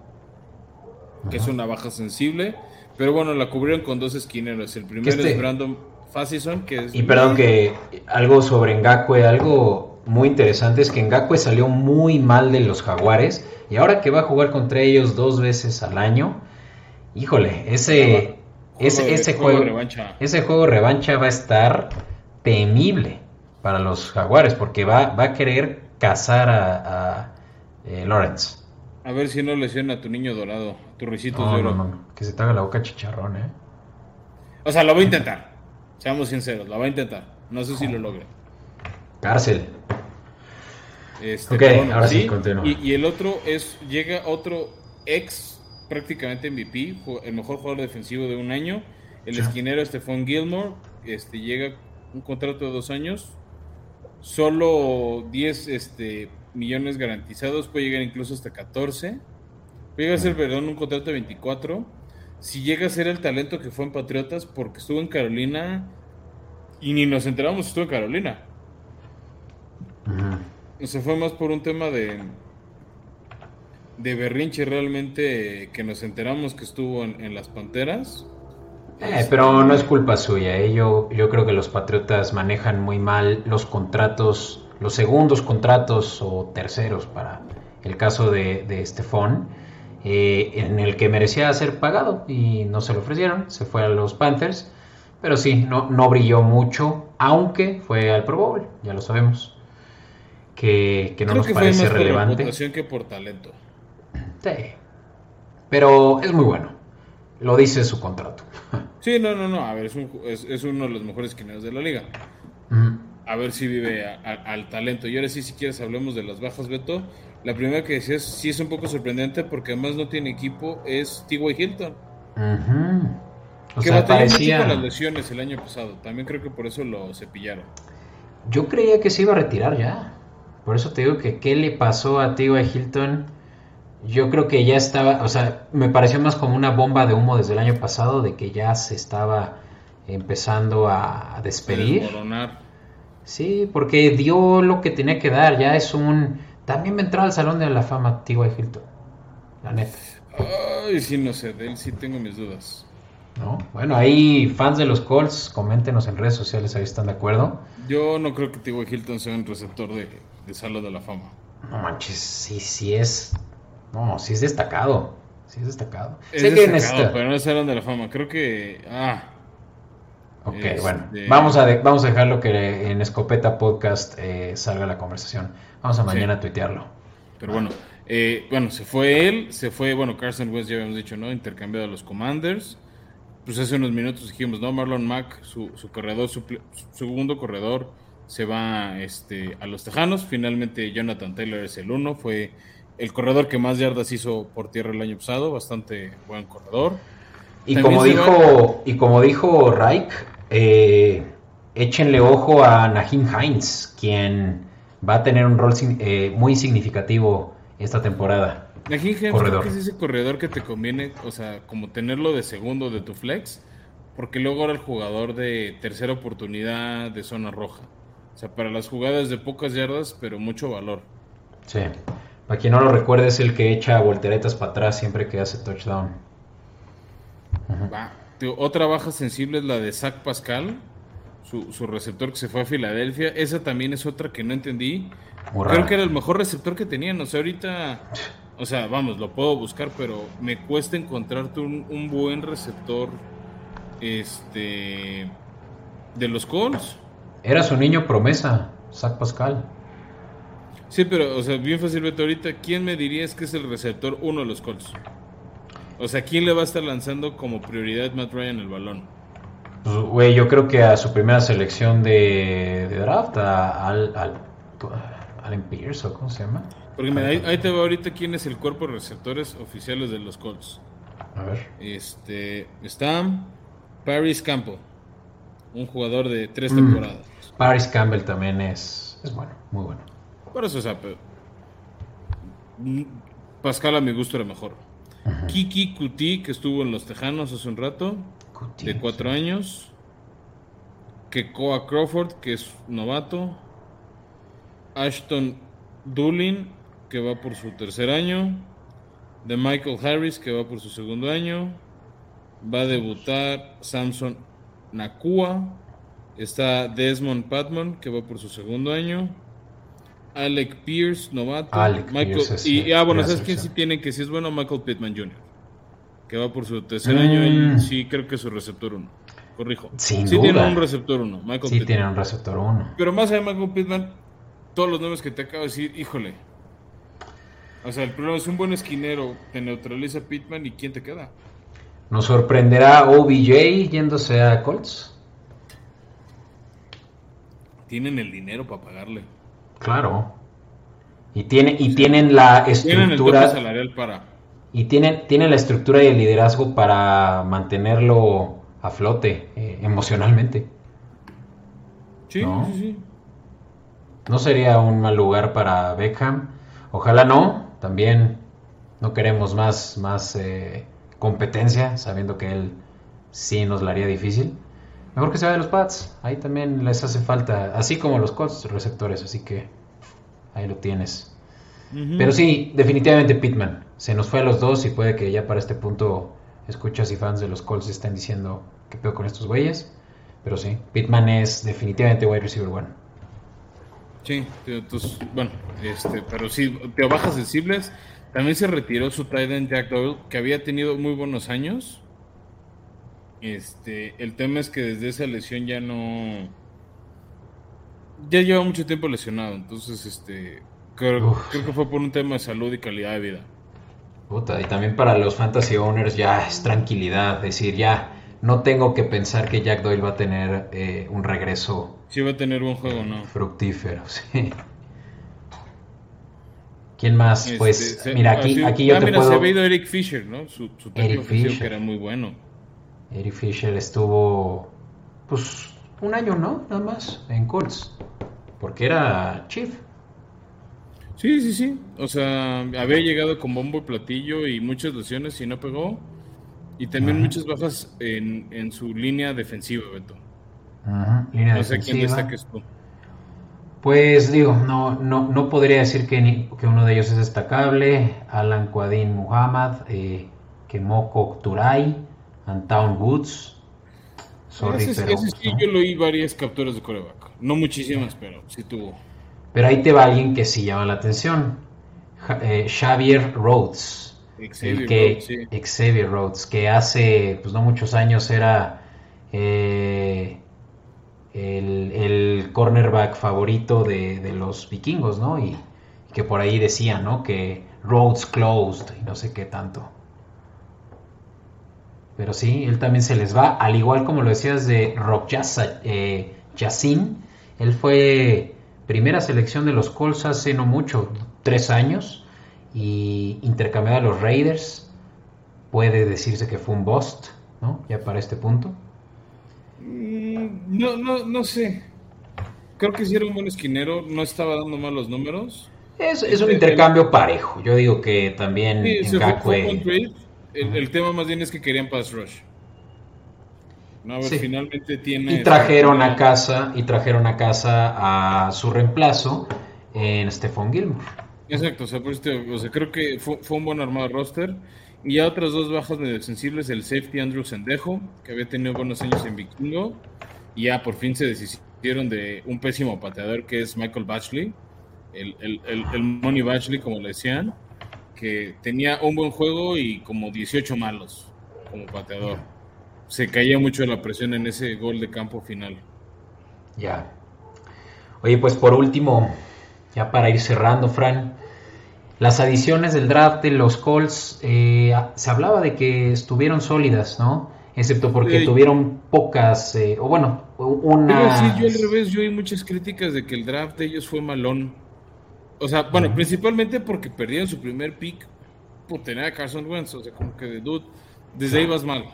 que es una baja sensible. Pero bueno, la cubrieron con dos esquineros. El primero este es Brandon Fasison, que es... Y perdón que algo sobre Ngakwe, algo muy interesante es que Ngakwe salió muy mal de los Jaguares y ahora que va a jugar contra ellos dos veces al año, híjole, ese, ese, ese juego, ese juego revancha va a estar temible para los Jaguares, porque va, va a querer cazar a, eh, Lawrence. A ver si no lesiona a tu niño dorado, tu risito de oro. No, no, que se te haga la boca chicharrón, ¿eh? O sea, lo va a intentar. Seamos sinceros, lo va a intentar. No sé si lo logre. Cárcel. Este, ok, ahora sí, continúa. Y, y, el otro es, llega otro ex, prácticamente MVP, el mejor jugador defensivo de un año, el esquinero Stephon Gilmore, este, llega un contrato de dos años, solo 10 este, millones garantizados, puede llegar incluso hasta 14. Puede llegar a ser, perdón, un contrato de 24. Si llega a ser el talento que fue en Patriotas, porque estuvo en Carolina y ni nos enteramos estuvo en Carolina. Se fue más por un tema de de berrinche realmente que nos enteramos que estuvo en las Panteras eh, pero no es culpa suya. ¿eh? Yo, creo que los Patriotas manejan muy mal los contratos, los segundos contratos o terceros para el caso de, de Estefón, eh, en el que merecía ser pagado y no se lo ofrecieron. Se fue a los Panthers. Pero sí, no, no brilló mucho, aunque fue al Pro Bowl, ya lo sabemos. Que, no nos parece relevante. Por que por talento. Sí. Pero es muy bueno. Lo dice su contrato. Sí, no, no, no. A ver, es, uno de los mejores esquineros de la liga. A ver si vive al talento. Y ahora sí, si quieres, hablemos de las bajas, Beto. La primera que decías sí es un poco sorprendente porque además no tiene equipo, es T.Y. Hilton. que sea, parecía... mucho con las lesiones el año pasado. También creo que por eso lo cepillaron. Yo creía que se iba a retirar ya. Por eso te digo que qué le pasó a T.Y. Hilton yo creo que ya estaba, o sea, me pareció más como una bomba de humo desde el año pasado, de que ya se estaba empezando a, despedir. Sí, porque dio lo que tenía que dar, ya es un... También me entró al Salón de la Fama T.Y. Hilton, la neta. Ay, sí, no sé, de él sí tengo mis dudas. ¿No? Bueno, ahí fans de los Colts, coméntenos en redes sociales, ahí están de acuerdo. Yo no creo que T.Y. Hilton sea un receptor de, de Salón de la Fama. No manches, sí, sí es no, sí es destacado. Sí es destacado. Es destacado, pero no es Salón de la Fama. Creo que... Ah. Ok, bueno. Vamos a, vamos a dejarlo que en Escopeta Podcast eh, salga la conversación. Vamos a mañana tuitearlo. Pero bueno, eh, bueno, se fue él, se fue, bueno, Carson West ya habíamos dicho, ¿no? Intercambiado a los Commanders. Pues hace unos minutos dijimos, ¿no? Marlon Mack, su, su corredor, su, segundo corredor, se va este, a los Tejanos. Finalmente Jonathan Taylor es el uno, fue el corredor que más yardas hizo por tierra el año pasado, bastante buen corredor. Y como dijo, y como dijo Reich, eh, échenle ojo a Nahim Hines, quien va a tener un rol eh, muy significativo esta temporada. Nahim Hines creo que es ese corredor que te conviene, o sea, como tenerlo de segundo de tu flex, porque luego era el jugador de tercera oportunidad de zona roja. O sea, para las jugadas de pocas yardas, pero mucho valor. Sí. Para quien no lo recuerde, es el que echa volteretas para atrás siempre que hace touchdown. Otra baja sensible es la de Zach Pascal, su, receptor que se fue a Filadelfia. Esa también es otra que no entendí. Creo que era el mejor receptor que tenían. O sea, ahorita, [LAUGHS] o sea, vamos, lo puedo buscar, pero me cuesta encontrarte un, un buen receptor este de los Colts. Era su niño promesa, Zach Pascal. Sí, pero, o sea, bien fácil, Beto, ahorita, ¿quién me dirías que es el receptor uno de los Colts? O sea, ¿quién le va a estar lanzando como prioridad Matt Ryan el balón? Pues, güey, yo creo que a su primera selección de, draft, a, al, al, Allen Pierce, ¿o cómo se llama? Porque ahí, te va ahorita quién es el cuerpo de receptores oficiales de los Colts. A ver. Este, está Paris Campbell, un jugador de tres mm. temporadas. Paris Campbell también es, es bueno, muy bueno. Por eso, o sea, Pascal a mi gusto era mejor. Kiki Cuti, que estuvo en los Tejanos hace un rato, de cuatro años. Kekoa Crawford, que es novato. Ashton Doolin, que va por su tercer año. De Michael Harris, que va por su segundo año. Va a debutar Samson Nakua. Está Desmond Patman, que va por su segundo año. Alec Pierce, novato. Michael, y, ah, bueno, ¿sabes quién sí tiene que si es bueno? Michael Pittman Jr., que va por su tercer año y mm. sí creo que es su receptor 1. Corrijo. sí tiene un receptor 1. sí tiene un receptor 1. Pero más allá de Michael Pittman, todos los nombres que te acabo de decir, híjole. O sea, el problema es un buen esquinero, te neutraliza Pittman y ¿quién te queda? ¿Nos sorprenderá OBJ yéndose a Colts? Tienen el dinero para pagarle. Claro. Y, tiene, y tienen la estructura. salarial para. Y tienen, tienen la estructura y el liderazgo para mantenerlo a flote eh, emocionalmente. Sí, sí, sí. No sería un mal lugar para Beckham. Ojalá no. También no queremos más, más eh, competencia, sabiendo que él sí nos la haría difícil. Mejor que se vaya de los Pats. Ahí también les hace falta, así como los Colts receptores. Así que ahí lo tienes. Pero sí, definitivamente Pittman. Se nos fue a los dos y puede que ya para este punto escuchas y fans de los Colts estén diciendo qué peor con estos güeyes. Pero sí, Pittman es definitivamente wide receiver one. Sí, entonces, bueno, este, pero sí, te bajas sensibles. También se retiró su tight end Jack Doyle, que había tenido muy buenos años. Este, el tema es que desde esa lesión ya no. Ya lleva mucho tiempo lesionado, entonces, este, creo, creo que fue por un tema de salud y calidad de vida. Puta, y también para los fantasy owners ya es tranquilidad, decir, ya no tengo que pensar que Jack Doyle va a tener eh, un regreso. Sí, va a tener un juego, ¿no? Fructífero, [LAUGHS] sí. ¿Quién más? Este, pues, mira, aquí, aquí yo ah, te mira, se ha ido Eric Fisher, ¿no? Su, su Eric Fisher. que era muy bueno. Eric Fisher estuvo, pues, un año, ¿no? Nada más, en Colts. Porque era Chief. Sí, sí, sí. O sea, había llegado con bombo y platillo y muchas lesiones y no pegó. Y también muchas bajas en, en, su línea defensiva, Beto. Ajá, línea no sé quién destaques tú. Pues digo, no, no, no podría decir que, que uno de ellos es destacable. Alan Quadin Muhammad, eh, Kemoko Turay, Antown Woods. Sorry, ese, pero, sí, yo lo oí varias capturas de coreback. No muchísimas, pero sí tuvo. Pero ahí te va alguien que sí llama la atención. Eh, Xavier Rhodes Xavier, que, Xavier Rhodes, que hace pues no muchos años era eh, el, cornerback favorito de, los vikingos, ¿no? Y, que por ahí decía, ¿no? Que Rhodes closed y no sé qué tanto. Pero sí, él también se les va, al igual como lo decías de Rock eh, él fue primera selección de los Colts hace no mucho, tres años y intercambiar a los Raiders. Puede decirse que fue un bust, ¿no? Ya para este punto. Mm, no, no, no sé. Creo que si era un buen esquinero, no estaba dando malos números. Es, es un intercambio parejo. Yo digo que también el, tema más bien es que querían pass rush. No, a ver, finalmente tiene. Y trajeron a casa, y trajeron a casa a su reemplazo en Stephon Gilmore. Exacto, o sea, creo que fue, un buen armado roster. Y ya otras dos bajas medio sensibles, el safety Andrew Sendejo, que había tenido buenos años en Vikingo, y ya por fin se deshicieron de un pésimo pateador que es Michael Batchley, el, el, el, Money Batchley, como le decían, que tenía un buen juego y como 18 malos como pateador. Se caía mucho la presión en ese gol de campo final. Ya. Oye, pues por último, ya para ir cerrando, Fran, las adiciones del draft de los Colts, eh, se hablaba de que estuvieron sólidas, ¿no? Excepto porque tuvieron pocas, eh, o bueno, una... sí, yo al revés, yo oí muchas críticas de que el draft de ellos fue malón. O sea, bueno, principalmente porque perdieron su primer pick por tener a Carson Wentz, o sea, como que de dude, desde ahí vas mal.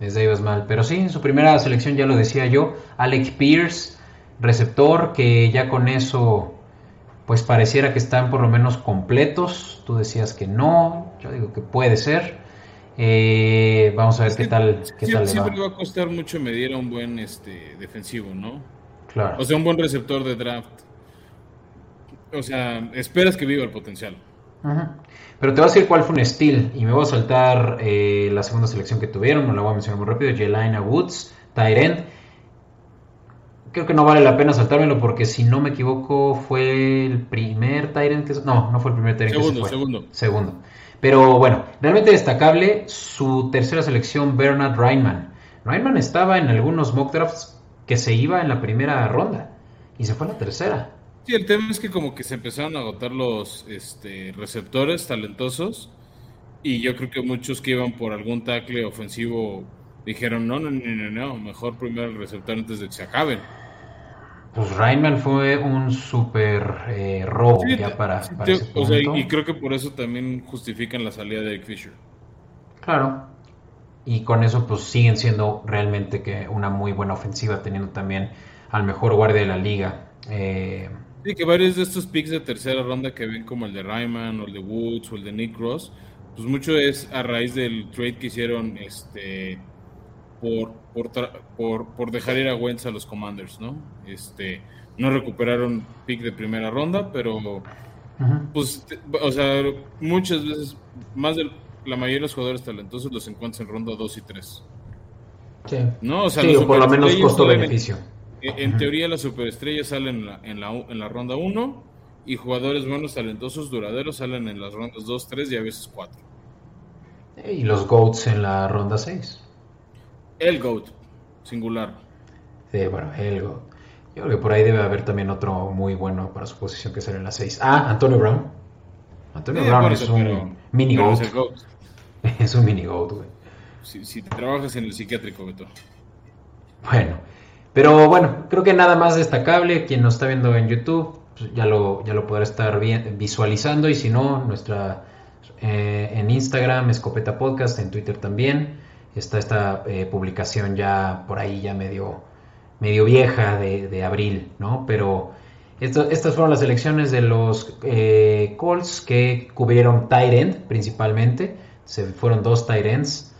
Desde ahí vas mal, pero sí, en su primera selección ya lo decía yo, Alex Pierce, receptor, que ya con eso pues pareciera que están por lo menos completos. Tú decías que no, yo digo que puede ser. Eh, vamos a ver qué tal. Qué siempre, siempre va. a costar mucho medir a un buen este, defensivo, ¿no? Claro. O sea, un buen receptor de draft. O sea, esperas que viva el potencial. Pero te voy a decir cuál fue un steal y me voy a saltar eh, la segunda selección que tuvieron, no la voy a mencionar muy rápido, Jelena Woods, Tyrant creo que no vale la pena saltármelo porque si no me equivoco fue el primer Tyrant que... No, no fue el primer Tyrant segundo, Segundo, segundo. Pero bueno, realmente destacable su tercera selección, Bernard Reinman. Reinman estaba en algunos mock drafts que se iba en la primera ronda y se fue a la tercera. Sí, el tema es que como que se empezaron a agotar los este, receptores talentosos y yo creo que muchos que iban por algún tackle ofensivo dijeron, no, no, no, no, no, mejor primero el receptor antes de que se acaben. Pues Rainman fue un súper eh, robo ya para, ese O sea, y creo que por eso también justifican la salida de Eric Fisher. Claro. Y con eso pues siguen siendo realmente que una muy buena ofensiva, teniendo también al mejor guardia de la liga. Eh, sí, que varios de estos picks de tercera ronda que ven como el de Ryman o el de Woods o el de Nick Ross, pues mucho es a raíz del trade que hicieron este por, por, por, dejar ir a Wentz a los Commanders, ¿no? Este, no recuperaron pick de primera ronda, pero pues, o sea, muchas veces, más de la mayoría de los jugadores talentosos los encuentras en ronda 2 y 3. Sí. ¿No? O sea, por lo menos costo-beneficio. En, teoría las superestrellas salen en la, en la, en la ronda 1 y jugadores buenos, talentosos, duraderos salen en las rondas 2, 3 y a veces 4. Y los GOATs en la ronda 6. El GOAT, singular. Sí, bueno, el GOAT. Yo creo que por ahí debe haber también otro muy bueno para su posición que sale en la 6. Ah, Antonio Brown. Antonio Brown es un mini GOAT. [LAUGHS] Es, un mini GOAT, güey. Si, trabajas en el psiquiátrico, Beto. Bueno, pero bueno, creo que nada más destacable. Quien nos está viendo en YouTube pues ya, lo, ya lo podrá estar visualizando. Y si no, nuestra eh, en Instagram, Escopeta Podcast, en Twitter también está esta eh, publicación ya por ahí ya medio, medio vieja de, abril, ¿no? Pero estas fueron las elecciones de los eh, Colts que cubrieron tight end principalmente. Se fueron dos tight ends,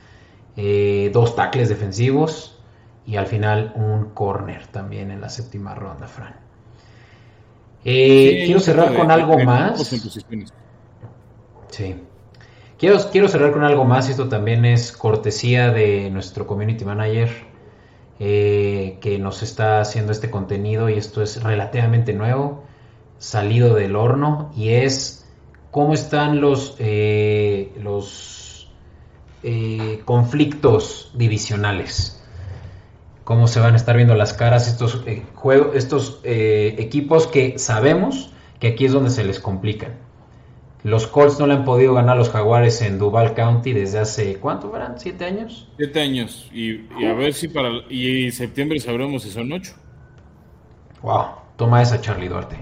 dos tackles defensivos y al final un corner también en la séptima ronda, Fran. quiero cerrar con algo más. Sí. Quiero, cerrar con algo más. Esto también es cortesía de nuestro community manager eh, que nos está haciendo este contenido y esto es relativamente nuevo, salido del horno y es cómo están los, eh, los eh, conflictos divisionales. Cómo se van a estar viendo las caras estos, juegos, estos equipos que sabemos que aquí es donde se les complican. Los Colts no le han podido ganar a los Jaguares en Duval County desde hace, ¿cuánto fueron? ¿Siete años? Siete años. Y, a ver si para... Y en septiembre sabremos si son ocho. Wow, toma esa Charlie Duarte.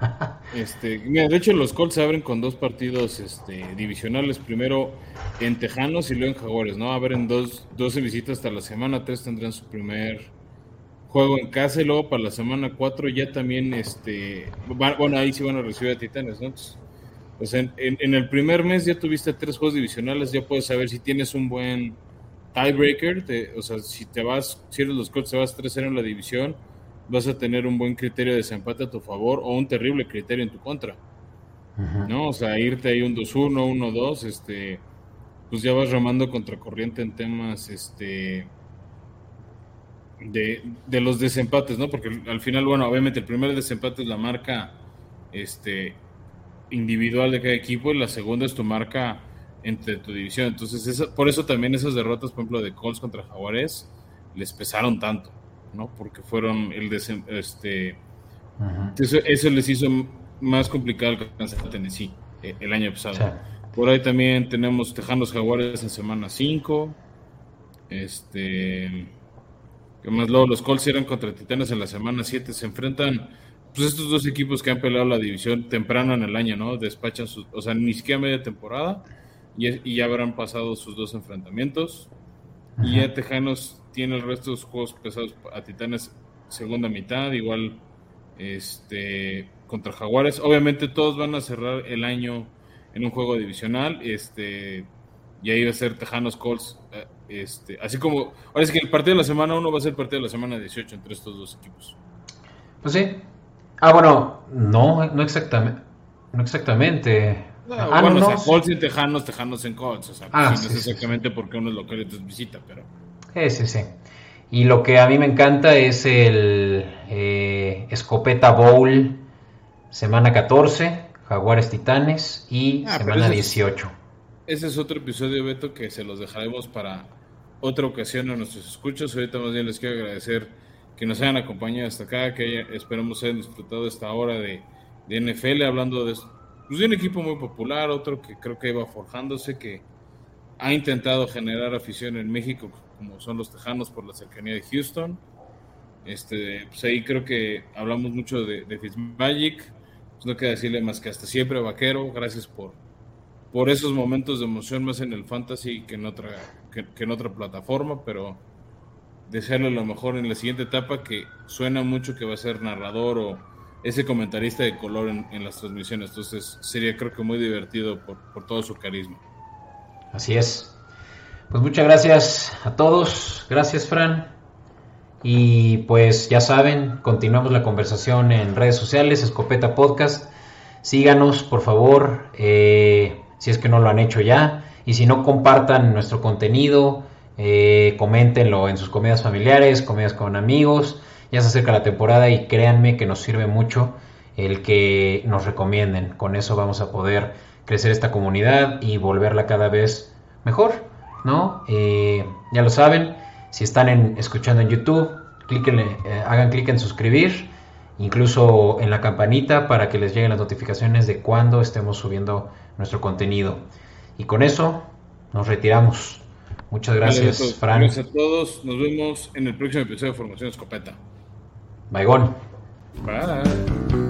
[LAUGHS] este, mira, de hecho los Colts se abren con dos partidos este, divisionales. Primero en Tejanos y luego en Jaguares, ¿no? Abren dos, 12 visitas hasta la semana tres tendrán su primer juego en casa y luego para la semana cuatro ya también, este, bueno, ahí sí van a recibir a Titanes, ¿no? pues en, en, el primer mes ya tuviste tres juegos divisionales, ya puedes saber si tienes un buen tiebreaker, o sea, si te vas, si eres los Colts, te vas 3-0 en la división, vas a tener un buen criterio de desempate a tu favor o un terrible criterio en tu contra. ¿No? O sea, irte ahí un 2-1, 1-2, este, pues ya vas remando contracorriente en temas, este, de, de los desempates, ¿no? Porque al final, bueno, obviamente el primer desempate es la marca, este, individual de cada equipo y la segunda es tu marca entre tu división. Entonces, por eso también esas derrotas, por ejemplo, de Colts contra Jaguares, les pesaron tanto, ¿no? Porque fueron el este eso, les hizo más complicado alcanzar a Tennessee eh, el año pasado. Por ahí también tenemos Tejanos Jaguares en semana 5. Este. Que más luego los Colts eran contra Titanes en la semana 7. Se enfrentan pues estos dos equipos que han peleado la división temprano en el año, ¿no? Despachan sus, o sea, ni siquiera media temporada y, ya habrán pasado sus dos enfrentamientos. Y ya Tejanos tiene el resto de los juegos pesados a Titanes segunda mitad, igual este contra Jaguares. Obviamente todos van a cerrar el año en un juego divisional, este y ahí va a ser Tejanos Colts, eh, este, así como ahora es que el partido de la semana 1 va a ser el partido de la semana 18 entre estos dos equipos. Pues sí, Ah, bueno, no, no exactamente. No exactamente. ah, bueno, no, o sea, Colts y Tejanos, Tejanos en Colts. O sea, ah, no es exactamente porque uno es local y otro es visita, pero. Sí, sí. Y lo que a mí me encanta es el eh, Escopeta Bowl, semana 14, Jaguares Titanes y ah, semana 18. ese es otro episodio, Beto, que se los dejaremos para otra ocasión a nuestros escuchos. Ahorita más bien les quiero agradecer que nos hayan acompañado hasta acá, que esperamos hayan disfrutado esta hora de, de NFL, hablando de, pues, de un equipo muy popular, otro que creo que iba forjándose, que ha intentado generar afición en México, como son los Tejanos por la cercanía de Houston. Este, pues ahí creo que hablamos mucho de, de Fitzmagic. Pues no queda decirle más que hasta siempre, vaquero. Gracias por, por esos momentos de emoción más en el fantasy que en otra, que, en otra plataforma, pero desearle lo mejor en la siguiente etapa que suena mucho que va a ser narrador o ese comentarista de color en, las transmisiones. Entonces sería creo que muy divertido por, por todo su carisma. Así es. Pues muchas gracias a todos. Gracias, Fran. Y pues ya saben, continuamos la conversación en redes sociales, Escopeta Podcast. Síganos, por favor, eh, si es que no lo han hecho ya. Y si no, compartan nuestro contenido, eh, coméntenlo en sus comidas familiares, comidas con amigos. Ya se acerca la temporada y créanme que nos sirve mucho el que nos recomienden. Con eso vamos a poder crecer esta comunidad y volverla cada vez mejor, ¿no? Eh, ya lo saben, si están escuchando en YouTube, eh, hagan clic en suscribir, incluso en la campanita para que les lleguen las notificaciones de cuando estemos subiendo nuestro contenido. Y con eso nos retiramos. Muchas gracias, Fran. Gracias a todos. Nos vemos en el próximo episodio de Formación Escopeta. Baigón. Bye.